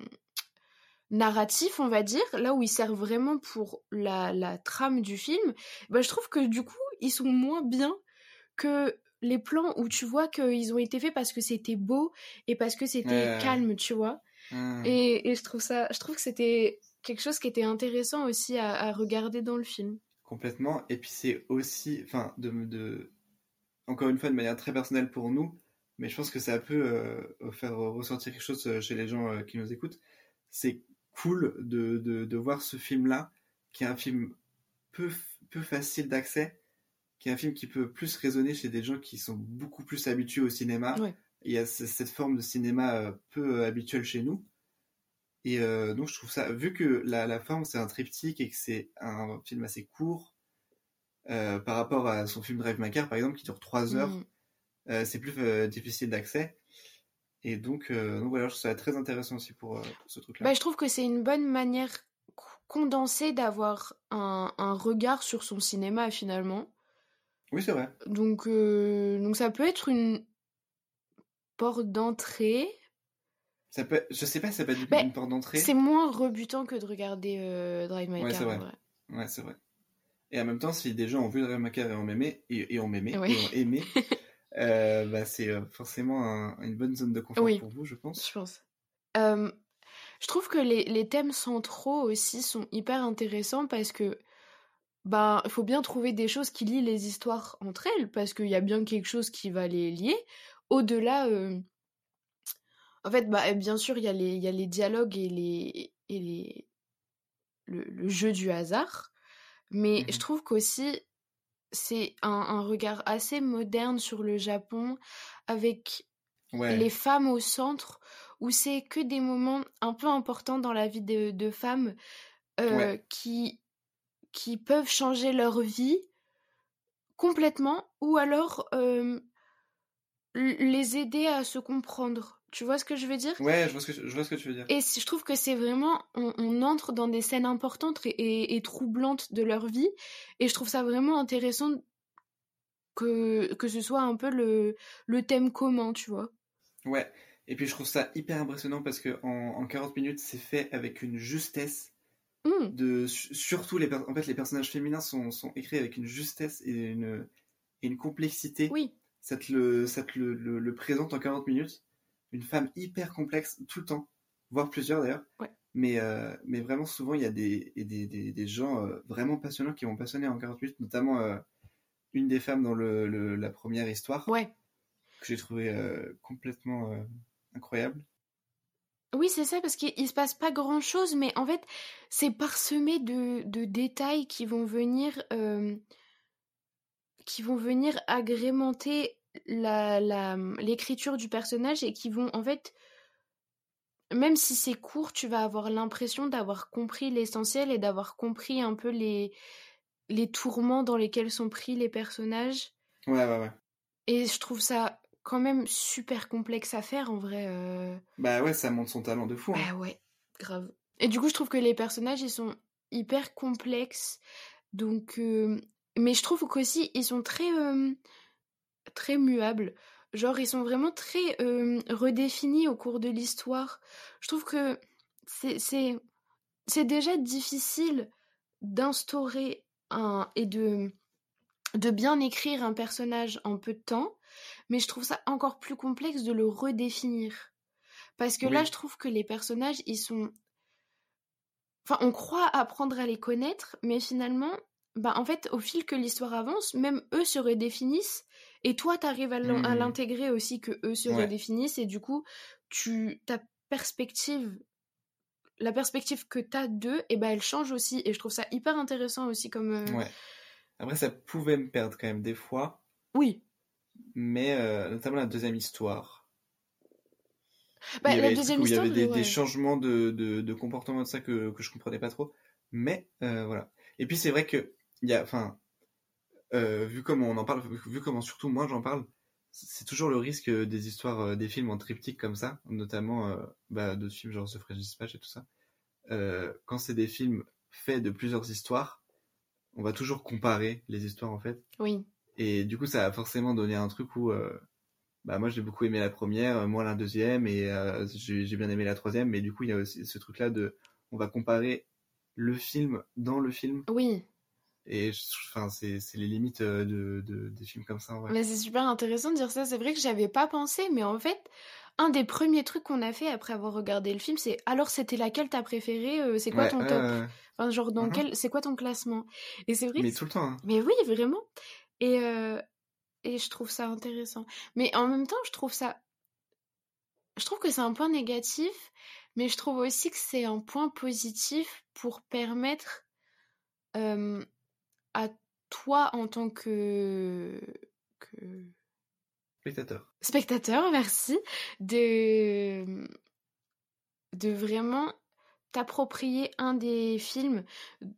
narratif, on va dire, là où ils servent vraiment pour la, la trame du film, bah, je trouve que du coup, ils sont moins bien que les plans où tu vois qu'ils ont été faits parce que c'était beau et parce que c'était calme, tu vois? Mhm. Et, et je trouve ça, je trouve que c'était quelque chose qui était intéressant aussi à, à regarder dans le film. Complètement. Et puis c'est aussi, enfin, de, de, encore une fois, de manière très personnelle pour nous, mais je pense que ça peut euh, faire ressentir quelque chose euh, chez les gens euh, qui nous écoutent. C'est cool de, de, de voir ce film-là, qui est un film peu, peu facile d'accès, qui est un film qui peut plus résonner chez des gens qui sont beaucoup plus habitués au cinéma. Ouais. Il y a ce- cette forme de cinéma euh, peu euh, habituelle chez nous. Et euh, donc je trouve ça, vu que la, la forme c'est un triptyque et que c'est un film assez court, euh, par rapport à son film Drive My Car par exemple qui dure 3 heures, Mm. euh, c'est plus difficile d'accès. Et donc, donc voilà, je trouve ça très intéressant aussi pour, pour ce truc-là. Bah, je trouve que c'est une bonne manière condensée d'avoir un, un regard sur son cinéma finalement. Oui, c'est vrai. Donc, donc ça peut être une porte d'entrée. Ça peut, je sais pas si ça peut être Bah, une porte d'entrée. C'est moins rebutant que de regarder euh, Drive My Ouais, Car c'est en vrai. vrai. Ouais, c'est vrai. Et en même temps, si des gens ont vu Drive My Car et ont aimé, et, et ont aimé, Ouais. et ont aimé, euh, bah, c'est euh, forcément un- une bonne zone de confort Oui. pour vous, je pense. Je pense. Euh, je trouve que les, les thèmes centraux aussi sont hyper intéressants parce que ben faut bien trouver des choses qui lient les histoires entre elles parce qu'il y a bien quelque chose qui va les lier. Au-delà, en fait, bah, bien sûr, il y, a les- y a les dialogues et les, et les, le, le jeu du hasard, mais Mhm. je trouve qu'aussi c'est un, un regard assez moderne sur le Japon avec Ouais. les femmes au centre, où c'est que des moments un peu importants dans la vie de, de femmes euh, Ouais. qui, qui peuvent changer leur vie complètement, ou alors euh, les aider à se comprendre. Tu vois ce que je veux dire? Ouais, je vois, ce que, je vois ce que tu veux dire. Et je trouve que c'est vraiment, on, on entre dans des scènes importantes et, et- et troublantes de leur vie, et je trouve ça vraiment intéressant que, que ce soit un peu le, le thème commun, tu vois. Ouais. Et puis je trouve ça hyper impressionnant parce que en, en 40 minutes, c'est fait avec une justesse Hmm. de su- surtout les en fait les personnages féminins sont, sont écrits avec une justesse et une et une complexité. Oui. Ça te le ça te le, le- le présente en 40 minutes. Une femme hyper complexe tout le temps, voire plusieurs d'ailleurs. Ouais. Mais euh, mais vraiment souvent il y a des des, des, des gens euh, vraiment passionnants qui vont passionner en 40 minutes, notamment euh, une des femmes dans le, le- la première histoire Ouais. que j'ai trouvé complètement incroyable. Oui, c'est ça, parce qu'il il se passe pas grand-chose, mais en fait, c'est parsemé de, de détails qui vont venir, qui vont venir agrémenter la, la, l'écriture du personnage et qui vont, en fait, même si c'est court, tu vas avoir l'impression d'avoir compris l'essentiel et d'avoir compris un peu les, les tourments dans lesquels sont pris les personnages. Ouais ouais ouais. Et je trouve ça quand même super complexe à faire, en vrai. euh. Bah ouais, ça montre son talent de fou. hein. Bah ouais, grave. Et du coup, je trouve que les personnages, ils sont hyper complexes. Donc, euh, mais je trouve qu'aussi, ils sont très, euh, très muables. Genre, ils sont vraiment très euh, redéfinis au cours de l'histoire. Je trouve que c'est, déjà difficile d'instaurer un, et de, de bien écrire un personnage en peu de temps. Mais je trouve ça encore plus complexe de le redéfinir. Parce que là, je trouve que les personnages, ils sont. Enfin, on croit apprendre à les connaître, mais finalement, bah, en fait, au fil que l'histoire avance, même eux se redéfinissent, et toi, t'arrives à Mhm. l'intégrer aussi que eux se Ouais. redéfinissent, et du coup, tu ta perspective, la perspective que t'as d'eux, et ben elle change aussi, et je trouve ça hyper intéressant aussi comme. euh, Ouais. Après, ça pouvait me perdre quand même des fois, Oui. mais euh, notamment la deuxième histoire. Bah, il y la avait deuxième trucs où il y avait histoire, des, ouais. des changements de, de, de comportement de ça que, que je comprenais pas trop. Mais euh, voilà. Et puis c'est vrai que il y a, enfin, euh, vu comment on en parle, vu, comment surtout moi j'en parle, c'est toujours le risque euh, des histoires, euh, des films en triptyque comme ça, notamment euh, bah, d'autres films genre The French Dispatch et tout ça. Euh, quand c'est des films faits de plusieurs histoires, on va toujours comparer les histoires en fait. Oui. Et du coup, ça a forcément donné un truc où, bah, moi, j'ai beaucoup aimé la première, moi la deuxième, et j'ai bien aimé la troisième. Mais du coup, il y a aussi ce truc-là de, on va comparer le film dans le film. Oui. Et enfin, c'est les limites euh, de, de- des films comme ça. en vrai. Mais c'est super intéressant de dire ça. C'est vrai que j'avais pas pensé, mais en fait, un des premiers trucs qu'on a fait après avoir regardé le film, c'est alors c'était laquelle t'as préférée euh, C'est quoi Ouais, ton top. Enfin, genre dans quel C'est quoi ton classement? Et c'est vrai. Mais tout le temps. hein. Mais oui, vraiment. Et, euh, et je trouve ça intéressant. Mais en même temps, je trouve ça. Je trouve que c'est un point négatif, mais je trouve aussi que c'est un point positif pour permettre euh, à toi en tant que, que Spectateur. spectateur, merci, de, de vraiment t'approprier un des films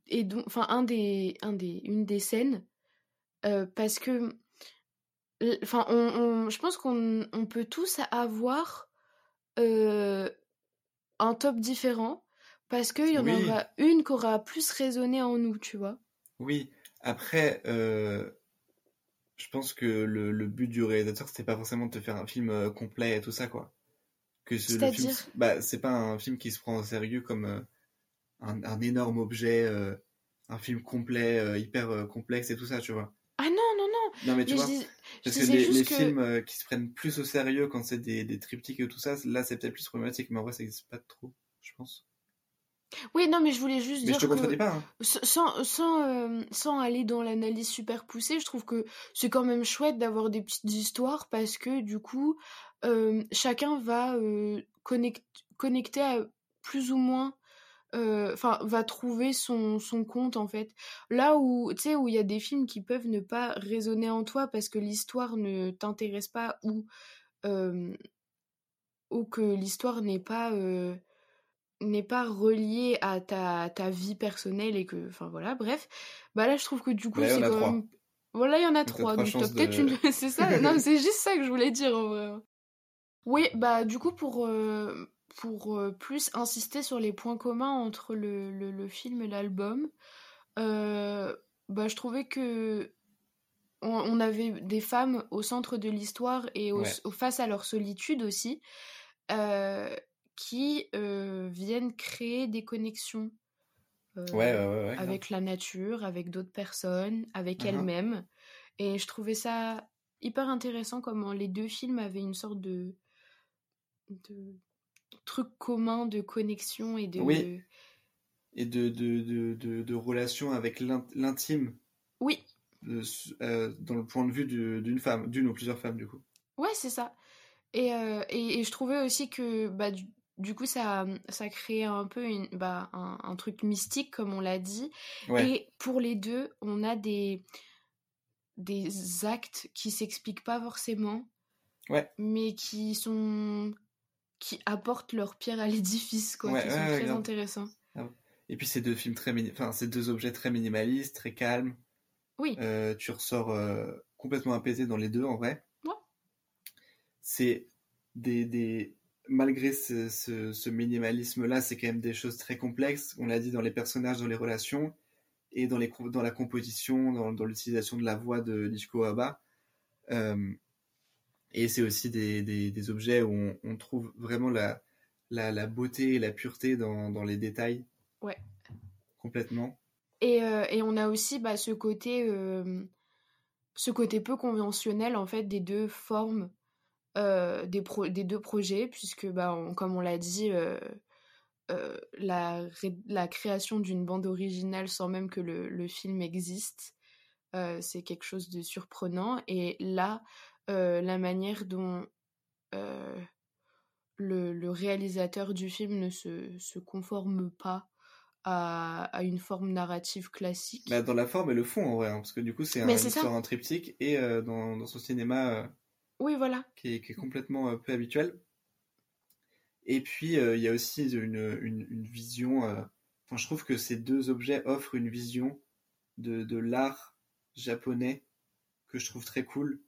et donc, enfin un des, un des, une des scènes, euh, parce que, l- enfin, on, on- je pense qu'on on peut tous avoir euh, un top différent, parce qu'il y en Oui. aura une qui aura plus résonné en nous, tu vois? Oui, après, euh, je pense que le, le but du réalisateur, c'était pas forcément de te faire un film euh, complet et tout ça, quoi. Que ce, le film, bah, c'est pas un film qui se prend au sérieux comme euh, un, un énorme objet, euh, un film complet, hyper complexe et tout ça, tu vois. Ah non, non, non, Non, mais tu mais vois, dis- parce que les, juste les que... films qui se prennent plus au sérieux quand c'est des, des triptyques et tout ça, là, c'est peut-être plus problématique, mais en vrai, ça existe pas trop, je pense. Oui, non, mais je voulais juste Mais je dire te contredis pas, hein. sans, sans, euh, sans aller dans l'analyse super poussée, je trouve que c'est quand même chouette d'avoir des petites histoires parce que du coup, euh, chacun va euh, connect- connecter à plus ou moins, euh, enfin, va trouver son, son compte en fait. Là où, tu sais, où il y a des films qui peuvent ne pas résonner en toi parce que l'histoire ne t'intéresse pas ou, euh, ou que l'histoire n'est pas... n'est pas relié à ta, ta vie personnelle et que enfin voilà bref. Bah là je trouve que du coup en c'est quand même voilà il y en a trois donc t'as peut-être de- une c'est ça non c'est juste ça que je voulais dire en vrai. Oui bah du coup pour euh, pour euh, plus insister sur les points communs entre le, le, le film et l'album euh, bah je trouvais que on, on avait des femmes au centre de l'histoire et au- Ouais. au- face à leur solitude aussi euh, qui euh, viennent créer des connexions euh, Ouais, ouais, ouais, ouais, grave. avec la nature, avec d'autres personnes, avec Mhm. elles-mêmes. Et je trouvais ça hyper intéressant comment les deux films avaient une sorte de, de truc commun de connexion et de... Oui. Et de, de, de, de, de relation avec l'in- l'intime, Oui, euh, dans le point de vue du- d'une femme, d'une ou plusieurs femmes, du coup. Ouais, c'est ça. Et, euh, et, et je trouvais aussi que bah, du, du coup, ça, ça créait un peu une, bah, un, un truc mystique, comme on l'a dit. Ouais. Et pour les deux, on a des, des actes qui s'expliquent pas forcément, Ouais. mais qui sont qui apportent leur pierre à l'édifice, quoi, Ouais, qui sont très intéressants. Et puis, c'est deux films très enfin, c'est deux objets très minimalistes, très calmes. Oui, Euh, tu ressors euh, complètement apaisé dans les deux, en vrai. C'est des, des... Malgré ce, ce, ce minimalisme-là, c'est quand même des choses très complexes. On l'a dit dans les personnages, dans les relations, et dans, les, co- dans la composition, dans, dans l'utilisation de la voix de Nichiko Aba. Euh, et c'est aussi des, des, des objets où on, on trouve vraiment la, la, la beauté et la pureté dans, dans les détails. Ouais. Complètement. Et, euh, et on a aussi bah, ce côté euh, ce côté peu conventionnel en fait des deux formes des, pro- des deux projets puisque bah, on- comme on l'a dit euh, euh, la, ré- la création d'une bande originale sans même que le, le film existe euh, c'est quelque chose de surprenant et là euh, la manière dont euh, le, le réalisateur du film ne se, se conforme pas à, à une forme narrative classique. Bah, dans la forme et le fond, en vrai, hein, parce que du coup, c'est un, une histoire en triptyque et euh, dans, dans son cinéma euh, Oui, voilà. qui, est, qui est complètement euh, peu habituel. Et puis, euh, il y a aussi une, une, une vision. euh, Enfin, je trouve que ces deux objets offrent une vision de, de l'art japonais que je trouve très cool.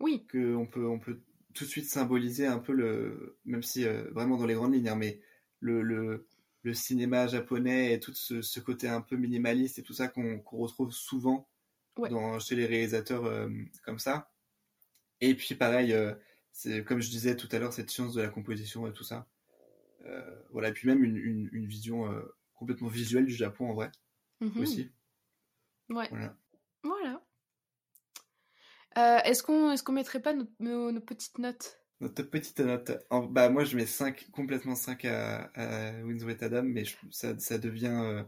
Oui, que on peut, on peut tout de suite symboliser un peu le, même si euh, vraiment dans les grandes lignes, hein, mais le, le, le cinéma japonais et tout ce, ce côté un peu minimaliste et tout ça qu'on retrouve souvent Ouais. dans, chez les réalisateurs euh, comme ça. Et puis pareil, euh, c'est comme je disais tout à l'heure, cette science de la composition et tout ça. Euh, voilà, et puis même une, une, une vision euh, complètement visuelle du Japon en vrai mhm, aussi. Ouais. Voilà. Voilà. Est-ce qu'on est qu'on mettrait pas nos, nos- nos petites notes? Notre petite note. En- bah, moi, je mets 5, complètement 5 à, à Adam, mais je- ça, ça devient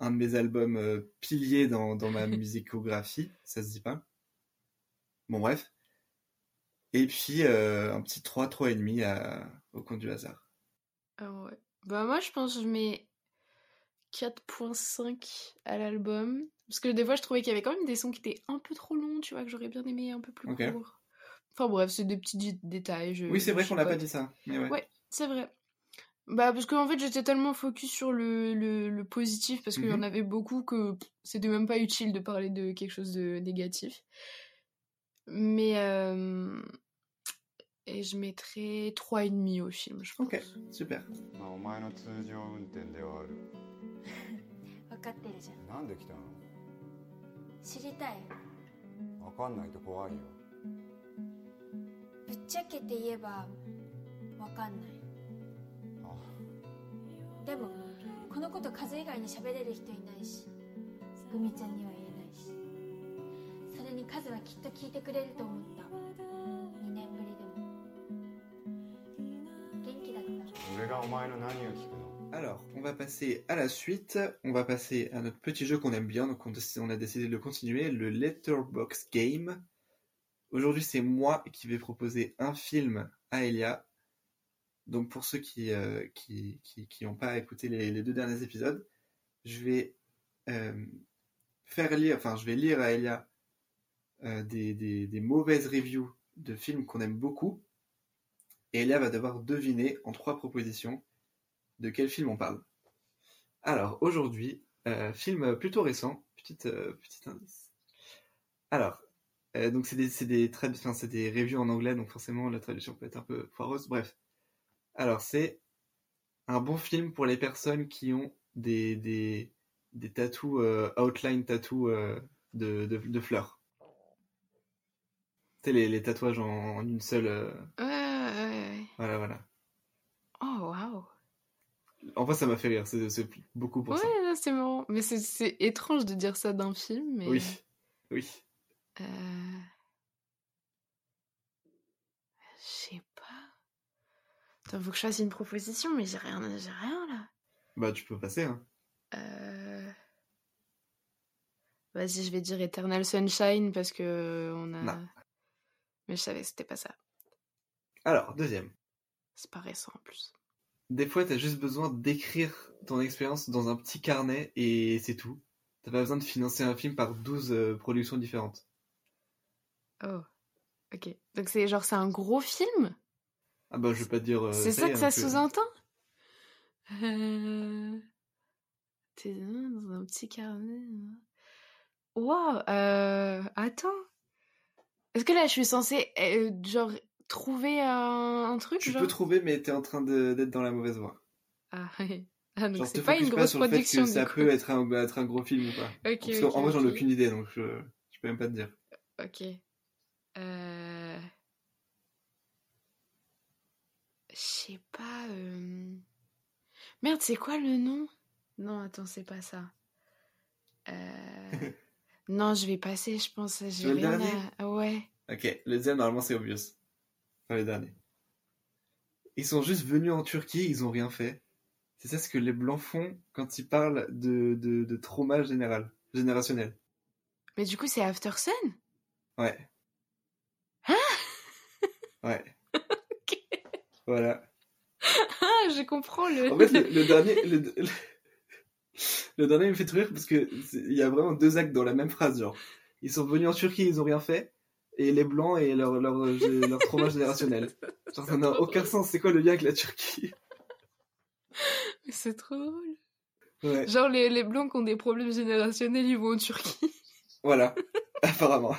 un de mes albums piliers dans, dans ma musicographie. Ça se dit pas. Bon, bref. Et puis, euh, un petit 3, 3,5 à, au compte du hasard. Ah ouais. Bah moi je pense que je mets 4.5 à l'album. Parce que des fois, je trouvais qu'il y avait quand même des sons qui étaient un peu trop longs, tu vois, que j'aurais bien aimé un peu plus Ok. court. Enfin bref, c'est des petits dé- détails. je- Oui, c'est vrai qu'on n'a pas dit ça. Mais ouais. Ouais, c'est vrai. Bah, parce qu'en fait, j'étais tellement focus sur le, le, le positif, parce qu'il y en Mhm. avait beaucoup que c'était même pas utile de parler de quelque chose de négatif. Mais. euh, Et je mettrais 3,5 au film, je pense. Ok, super. まあお前の通常運転ではある分かってるじゃん。なんで来たの？知りたい？分かんないと怖いよ。ぶっちゃけて言えば分かんない。あ。でもこのこと風以外に喋れる人いないしグミちゃんには言えないし。それにカズはきっと聞いてくれると思った お前の何を聞くの Alors, on va passer à la suite. On va passer à notre petit jeu qu'on aime bien. Donc, on, on a décidé de le continuer, le Letterbox Game. Aujourd'hui, c'est moi qui vais proposer un film à Elia. Donc, pour ceux qui euh, qui, qui, qui n'ont pas écouté les, les deux derniers épisodes, je vais euh, faire lire, enfin, je vais lire à Elia euh, des, des, des mauvaises reviews de films qu'on aime beaucoup. et Elia va devoir deviner en trois propositions de quel film on parle. Alors, aujourd'hui, euh, film plutôt récent, euh, petit indice. Alors, euh, donc c'est des, c'est des, trad- c'est des reviews en anglais, donc forcément la traduction peut être un peu foireuse. Bref. Alors, c'est un bon film pour les personnes qui ont des, des, des outline tattoos euh, de, de, fleurs. Tu sais, les, tatouages en, une seule. Voilà, voilà. Oh, waouh. En vrai, ça m'a fait rire, c'est beaucoup pour Ouais, ça. non, c'est marrant. Mais c'est- étrange de dire ça d'un film. Mais... Oui, oui. Euh... Je sais pas. Attends, faut que je fasse une proposition, mais j'ai rien, j'ai rien là. Bah, tu peux passer, hein. Euh... Vas-y, je vais dire Eternal Sunshine parce que on a. Non. Mais je savais c'était pas ça. Alors, deuxième. C'est pas récent en plus. Des fois, t'as juste besoin d'écrire ton expérience dans un petit carnet et c'est tout. T'as pas besoin de financer un film par 12 euh, productions différentes. Oh. Ok. Donc c'est genre c'est un gros film? Ah bah, je vais pas te dire. euh, C'est ça que hein, ça sous-entend? Euh... T'es dans un petit carnet. hein. Waouh. Attends. Est-ce que là je suis censée euh, genre trouver un, un truc Tu genre peux trouver, mais t'es en train d'être dans la mauvaise voie. Ah, ouais. Ah, donc c'est pas une pas grosse sur le fait production que ça coup. peut être un, être un gros film ou pas. Parce qu'en ok, en vrai, j'en ai aucune idée, donc je, je peux même pas te dire. Ok. Euh... Je sais pas. euh, Merde, c'est quoi le nom? Non, attends, c'est pas ça. Euh... non, je vais passer, je pense. J'ai rien à... Ouais. Ok, le deuxième, normalement, c'est obvious. Enfin, le dernier. Ils sont juste venus en Turquie, ils ont rien fait. C'est ça ce que les Blancs font quand ils parlent de, de, de trauma général, générationnel. Mais du coup, c'est After Sun? Ouais. Hein Ouais. Voilà. Ah, je comprends le... En fait, le, le dernier, le, le- le dernier me fait rire parce que c'est- il y a vraiment deux actes dans la même phrase, genre. Ils sont venus en Turquie, ils ont rien fait, et les Blancs et leur, leur, leur trauma générationnel. Genre, ça n'a aucun sens. C'est quoi le lien avec la Turquie? C'est trop drôle. Ouais. Genre, les, les blancs qui ont des problèmes générationnels, ils vont en Turquie. Voilà, apparemment.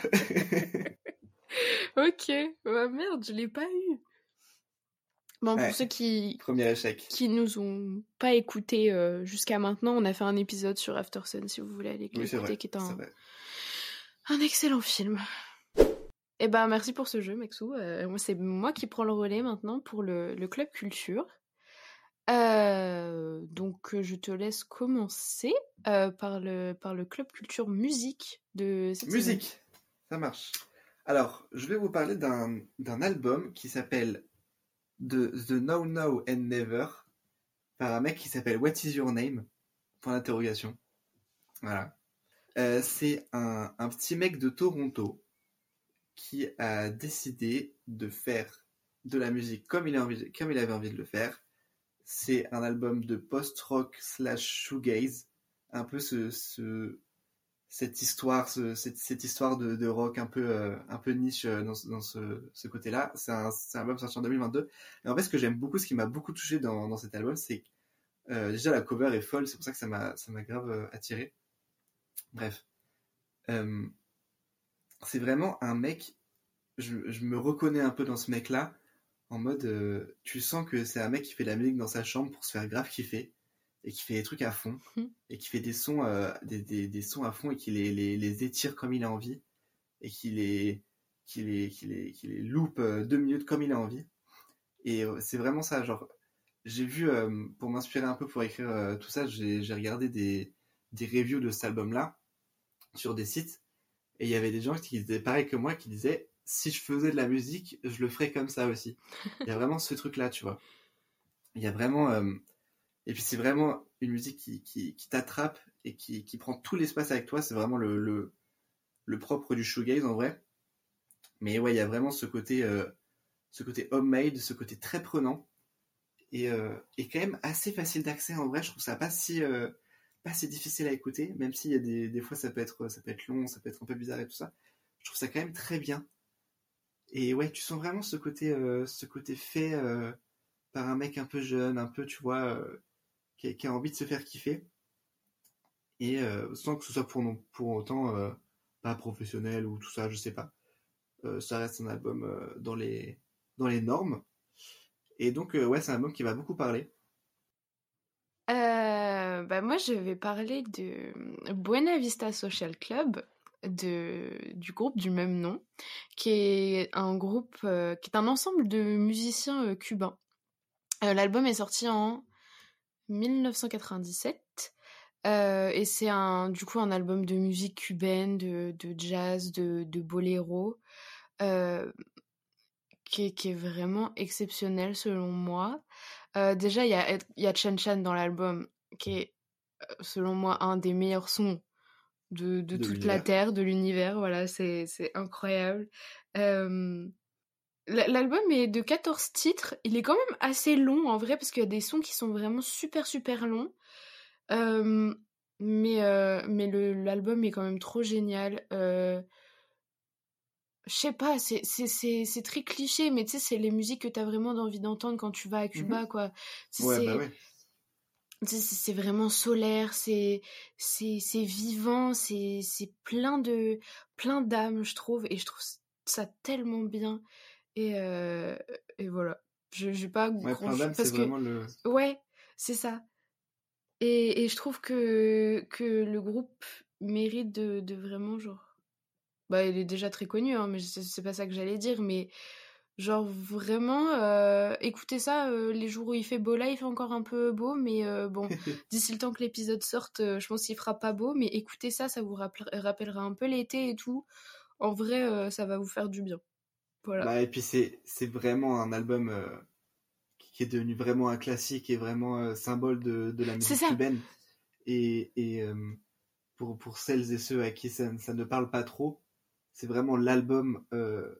ok. Bah merde, je l'ai pas eu. Bon, Ouais. pour ceux qui, Premier échec. qui nous ont pas écoutés euh, jusqu'à maintenant, on a fait un épisode sur After Sun si vous voulez aller Oui, l'écouter, vrai. qui est un, vrai. un excellent film. Et ben merci pour ce jeu, Maxou. Euh, c'est moi qui prends le relais maintenant pour le, club culture. Euh, donc, euh, je te laisse commencer par, le, par le club culture musique de. Musique, ça marche. Alors, je vais vous parler d'un album qui s'appelle The, The Now Now and Never par un mec qui s'appelle What is Your Name? Point d'interrogation. Voilà. C'est un, un petit mec de Toronto qui a décidé de faire de la musique comme il, avait envie de le faire. C'est un album de post-rock slash shoegaze, un peu ce, ce, cette histoire, ce- cette, histoire de, rock un peu, euh, niche euh, dans, ce- côté-là. C'est un, album sorti en 2022. Et en fait, ce que j'aime beaucoup, ce qui m'a beaucoup touché dans, cet album, c'est euh, déjà la cover est folle. C'est pour ça que ça m'a, ça grave euh, attiré. Bref, c'est vraiment un mec. Je, je me reconnais un peu dans ce mec-là, en mode, euh, tu sens que c'est un mec qui fait de la musique dans sa chambre pour se faire grave kiffer et qui fait des trucs à fond Mhm. et qui fait des sons, euh, des, des, des sons à fond et qui les, les, les étire comme il a envie et qui les, qui les, qui les, qui les loupe euh, deux minutes comme il a envie. Et c'est vraiment ça, genre, j'ai vu, euh, pour m'inspirer un peu pour écrire tout ça, j'ai j'ai regardé des, des reviews de cet album-là sur des sites et il y avait des gens qui disaient pareil que moi, qui disaient si je faisais de la musique, je le ferais comme ça aussi. Il y a vraiment ce truc-là, tu vois. Il y a vraiment. euh, Et puis c'est vraiment une musique qui, qui, t'attrape et qui, qui prend tout l'espace avec toi. C'est vraiment le, le, le propre du shoegaze en vrai. Mais ouais, il y a vraiment ce côté, euh, ce côté homemade, ce côté très prenant. Et, euh, et quand même assez facile d'accès en vrai. Je trouve ça pas si, euh, pas si difficile à écouter, même s'il y a des, des fois ça peut, être, ça peut être long, ça peut être un peu bizarre et tout ça. Je trouve ça quand même très bien. Et ouais, tu sens vraiment ce côté, euh, ce côté fait euh, par un mec un peu jeune, un peu, tu vois, euh, qui, a, qui a envie de se faire kiffer. Et sans que ce soit pour, non, pour autant pas professionnel ou tout ça, je sais pas. Ça reste un album dans, les, dans les normes. Et donc, ouais, c'est un album qui va beaucoup parler. Euh, bah moi, je vais parler de Buena Vista Social Club, de, du groupe du même nom, qui est un groupe, euh, qui est un ensemble de musiciens euh, cubains. L'album est sorti en 1997. euh, et c'est un, du coup un album de musique cubaine, de, de jazz, de, de boléro, qui, qui est vraiment exceptionnel selon moi. Euh, déjà, il y a, y a Chan Chan dans l'album, qui est, euh, selon moi, un des meilleurs sons de, de, De toute la Terre, de l'univers. Voilà, c'est incroyable. Euh, L'album est de 14 titres. Il est quand même assez long, en vrai, parce qu'il y a des sons qui sont vraiment super, super longs. Euh, mais euh, mais l'album est quand même trop génial. Je sais pas, c'est c'est- c'est c'est très cliché, mais tu sais, c'est les musiques que t'as vraiment envie d'entendre quand tu vas à Cuba, quoi. Tu sais, Ouais, c'est bah ouais. c'est c'est vraiment solaire, c'est c'est c'est vivant, c'est c'est plein de plein d'âme, je trouve, et je trouve ça tellement bien. Et euh, et voilà, je j'ai pas Ouais, grand plein parce c'est que vraiment le. ouais, c'est ça. Et, et je trouve que, que le groupe mérite de, de vraiment, genre... Bah, il est déjà très connu, hein, mais c'est pas ça que j'allais dire, mais genre vraiment, euh, écoutez ça, euh, les jours où il fait beau là, il fait encore un peu beau, mais euh, bon, d'ici le temps que l'épisode sorte, je pense qu'il fera pas beau, mais écoutez ça, ça vous rappel- rappellera un peu l'été et tout. En vrai, ça va vous faire du bien. Voilà. Bah, et puis c'est c'est vraiment un album qui est devenu vraiment un classique et vraiment symbole de, de la musique cubaine. Et, et pour, pour celles et ceux à qui ça, ça ne parle pas trop, c'est vraiment l'album euh,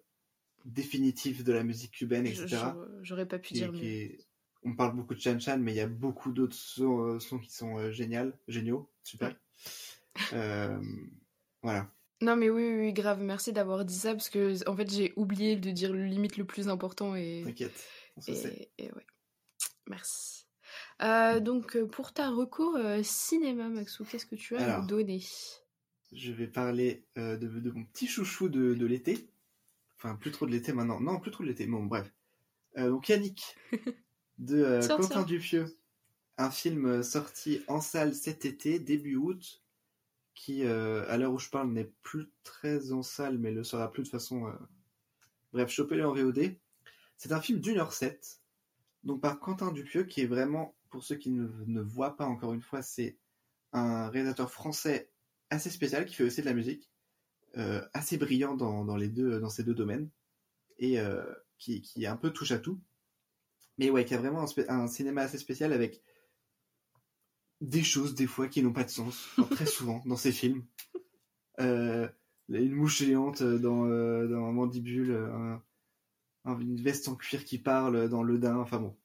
définitif de la musique cubaine, etc. J'aurais pas pu dire qui mieux. est- On parle beaucoup de Chan Chan, mais il y a beaucoup d'autres sons, euh, sons qui sont euh, géniaux, géniaux, super. Voilà. Non mais oui, oui, oui, grave, merci d'avoir dit ça parce que en fait j'ai oublié de dire le limite le plus important et, T'inquiète, et, et ouais. Merci. Euh, donc pour ta recours euh, cinéma, Maxou, qu'est-ce que tu as à nous donner? Je vais parler euh, de, de mon petit chouchou de, de l'été. Enfin, plus trop de l'été maintenant. Non, plus trop de l'été. Bon, bref. Euh, donc Yannick, de euh, Quentin. Dupieux. Un film sorti en salle cet été, début août, qui, à l'heure où je parle, n'est plus très en salle, mais le sera plus de façon... Bref, chopez-le en VOD. C'est un film d'une heure sept, donc par Quentin Dupieux, qui est vraiment, pour ceux qui ne, ne voient pas encore une fois, c'est un réalisateur français assez spécial qui fait aussi de la musique, euh, assez brillant dans, dans les deux, dans ces deux domaines, et euh, qui, qui est un peu touche à tout. Mais ouais, qui a vraiment un, cinéma assez spécial avec des choses des fois qui n'ont pas de sens, enfin, très souvent dans ses films. Euh, une mouche géante dans, dans un mandibule, un- un- une veste en cuir qui parle dans le daim, enfin bon.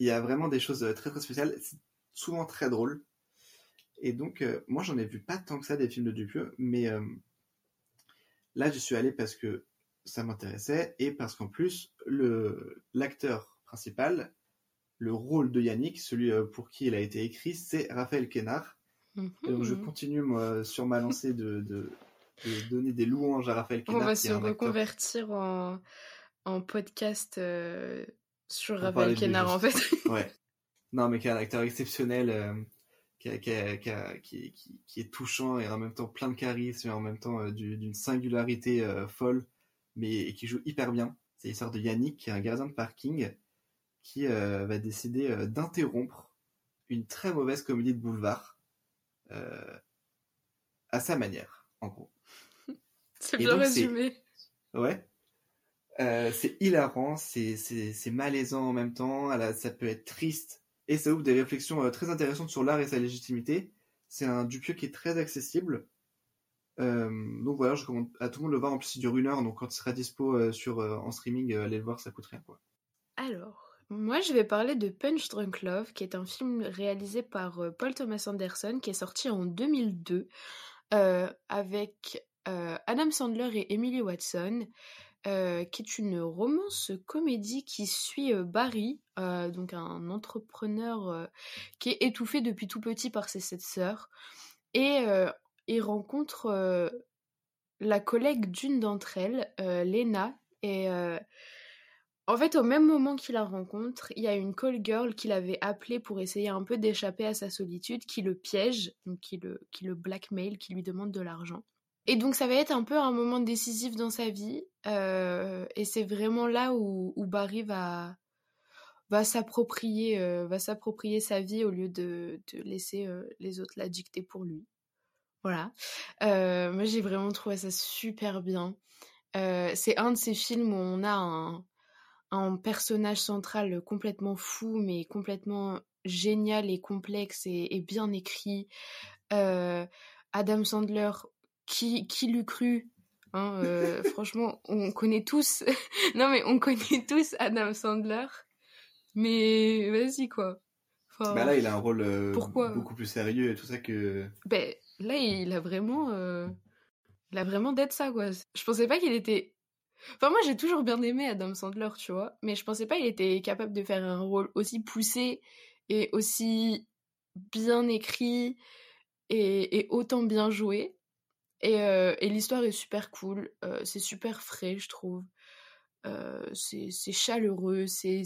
Il y a vraiment des choses très très spéciales, souvent très drôle. Et donc, euh, moi, j'en ai vu pas tant que ça des films de Dupieux, mais euh, là, je suis allé parce que ça m'intéressait et parce qu'en plus, le l'acteur principal, le rôle de Yannick, celui euh, pour qui il a été écrit, c'est Raphaël Quénard. Et donc, je Mhm. continue, moi, sur ma lancée de, de, de donner des louanges à Raphaël On Quénard. va se reconvertir en, en podcast euh, sur Raphaël Quénard, en fait. Ouais. Non, mais qui est un acteur exceptionnel, qui, a- qui, a- qui, a- qui- qui- qui est touchant et en même temps plein de charisme et en même temps euh, du- d'une singularité euh, folle, mais qui joue hyper bien. C'est l'histoire de Yannick, qui est un gardien de parking, qui euh, va décider d'interrompre une très mauvaise comédie de boulevard à sa manière, en gros. C'est bien donc, résumé. Ouais. C'est hilarant, c'est, malaisant en même temps, a- ça peut être triste, et ça ouvre des réflexions euh, très intéressantes sur l'art et sa légitimité. C'est un Dupieux qui est très accessible. Euh, donc voilà, je recommande à tout le monde de le voir. En plus, il dure une heure, donc quand il sera dispo euh, sur, en streaming, allez le voir, ça coûte rien. Quoi. Alors, moi je vais parler de Punch Drunk Love, qui est un film réalisé par Paul Thomas Anderson, qui est sorti en 2002, euh, avec Adam Sandler et Emily Watson, euh, qui est une romance comédie qui suit euh, Barry, euh, donc un entrepreneur qui est étouffé depuis tout petit par ses sept sœurs, et il rencontre la collègue d'une d'entre elles, Lena, et en fait, au même moment qu'il la rencontre, il y a une call girl qui l'avait appelé pour essayer un peu d'échapper à sa solitude, qui le piège, qui le, qui le blackmail, qui lui demande de l'argent. Et donc ça va être un peu un moment décisif dans sa vie, euh, et c'est vraiment là où, Barry va, euh, va s'approprier sa vie au lieu de, laisser euh, les autres la dicter pour lui. Voilà. Moi j'ai vraiment trouvé ça super bien. C'est un de ces films où on a un, personnage central complètement fou, mais complètement génial et complexe et, bien écrit. Adam Sandler, qui, qui l'eût cru hein, euh, Franchement, on connaît tous. non, mais on connaît tous Adam Sandler. Mais vas-y, quoi. Enfin, Bah là, il a un rôle euh, Pourquoi? beaucoup plus sérieux et tout ça que. ben, là, il a vraiment. euh, Il a vraiment d'être ça, quoi. Je pensais pas qu'il était. Enfin, moi, j'ai toujours bien aimé Adam Sandler, tu vois. Mais je pensais pas qu'il était capable de faire un rôle aussi poussé et aussi bien écrit et, et autant bien joué. Et, euh, et l'histoire est super cool. euh, c'est super frais, je trouve. Euh, c'est chaleureux, c'est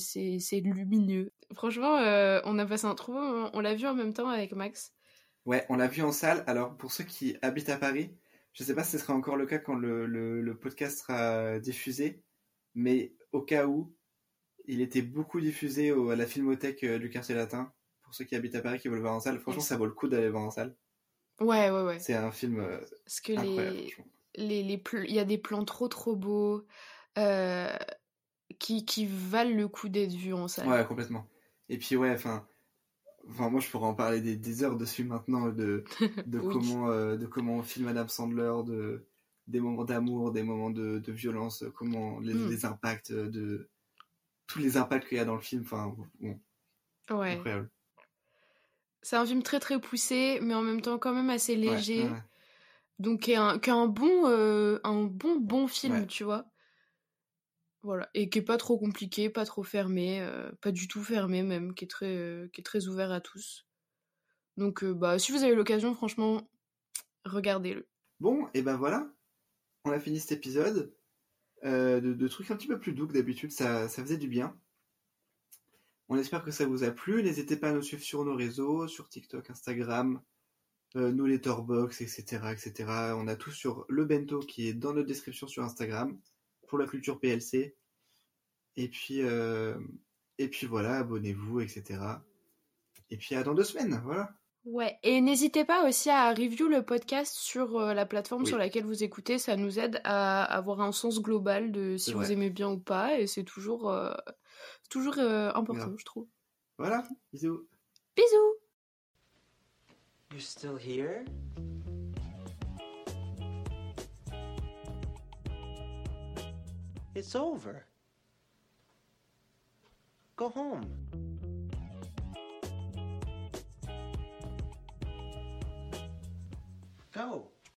lumineux. Franchement, on a passé un trop moment. On l'a vu en même temps avec Max. Ouais, on l'a vu en salle. Alors, pour ceux qui habitent à Paris, je sais pas si ce sera encore le cas quand le, le- le podcast sera diffusé, mais au cas où, il était beaucoup diffusé au- à la Filmothèque du quartier latin. Pour ceux qui habitent à Paris qui veulent le voir en salle, franchement, ça vaut le coup d'aller le voir en salle. Ouais, ouais, ouais. C'est un film euh, Parce que les, les, les pl- il y a des plans trop trop beaux euh, qui, qui valent le coup d'être vus en salle. Ouais, complètement. Et puis, ouais, enfin, enfin, moi, je pourrais en parler des, des heures dessus maintenant de, de Oui. comment, euh, de comment on filme Adam Sandler, de des moments d'amour, des moments de, de violence, comment les, Mm. les impacts euh, de tous les impacts qu'il y a dans le film. Enfin, bon, Ouais. incroyable. C'est un film très très poussé, mais en même temps quand même assez léger. ouais. Donc qui est un, qui est un bon, euh, un bon bon film, Ouais. tu vois. Voilà. Et qui est pas trop compliqué, pas trop fermé, euh, pas du tout fermé même, qui est très, euh, qui est très ouvert à tous. Donc bah si vous avez l'occasion, franchement, regardez-le. Bon, et ben voilà, on a fini cet épisode. De, de trucs un petit peu plus doux que d'habitude, ça, ça faisait du bien. On espère que ça vous a plu. N'hésitez pas à nous suivre sur nos réseaux, sur TikTok, Instagram, euh, nos letterbox, etc., etc. On a tout sur le bento qui est dans notre description sur Instagram pour la culture PLC. Et puis, euh, et puis voilà, abonnez-vous, etc. Et puis à dans deux semaines, voilà. Ouais, et n'hésitez pas aussi à review le podcast sur euh, la plateforme Oui. sur laquelle vous écoutez, ça nous aide à avoir un sens global de si vous aimez bien ou pas, et c'est toujours, euh, toujours euh, important, je trouve. Voilà, bisous. Bisous You're still here? It's over. Go home. Go.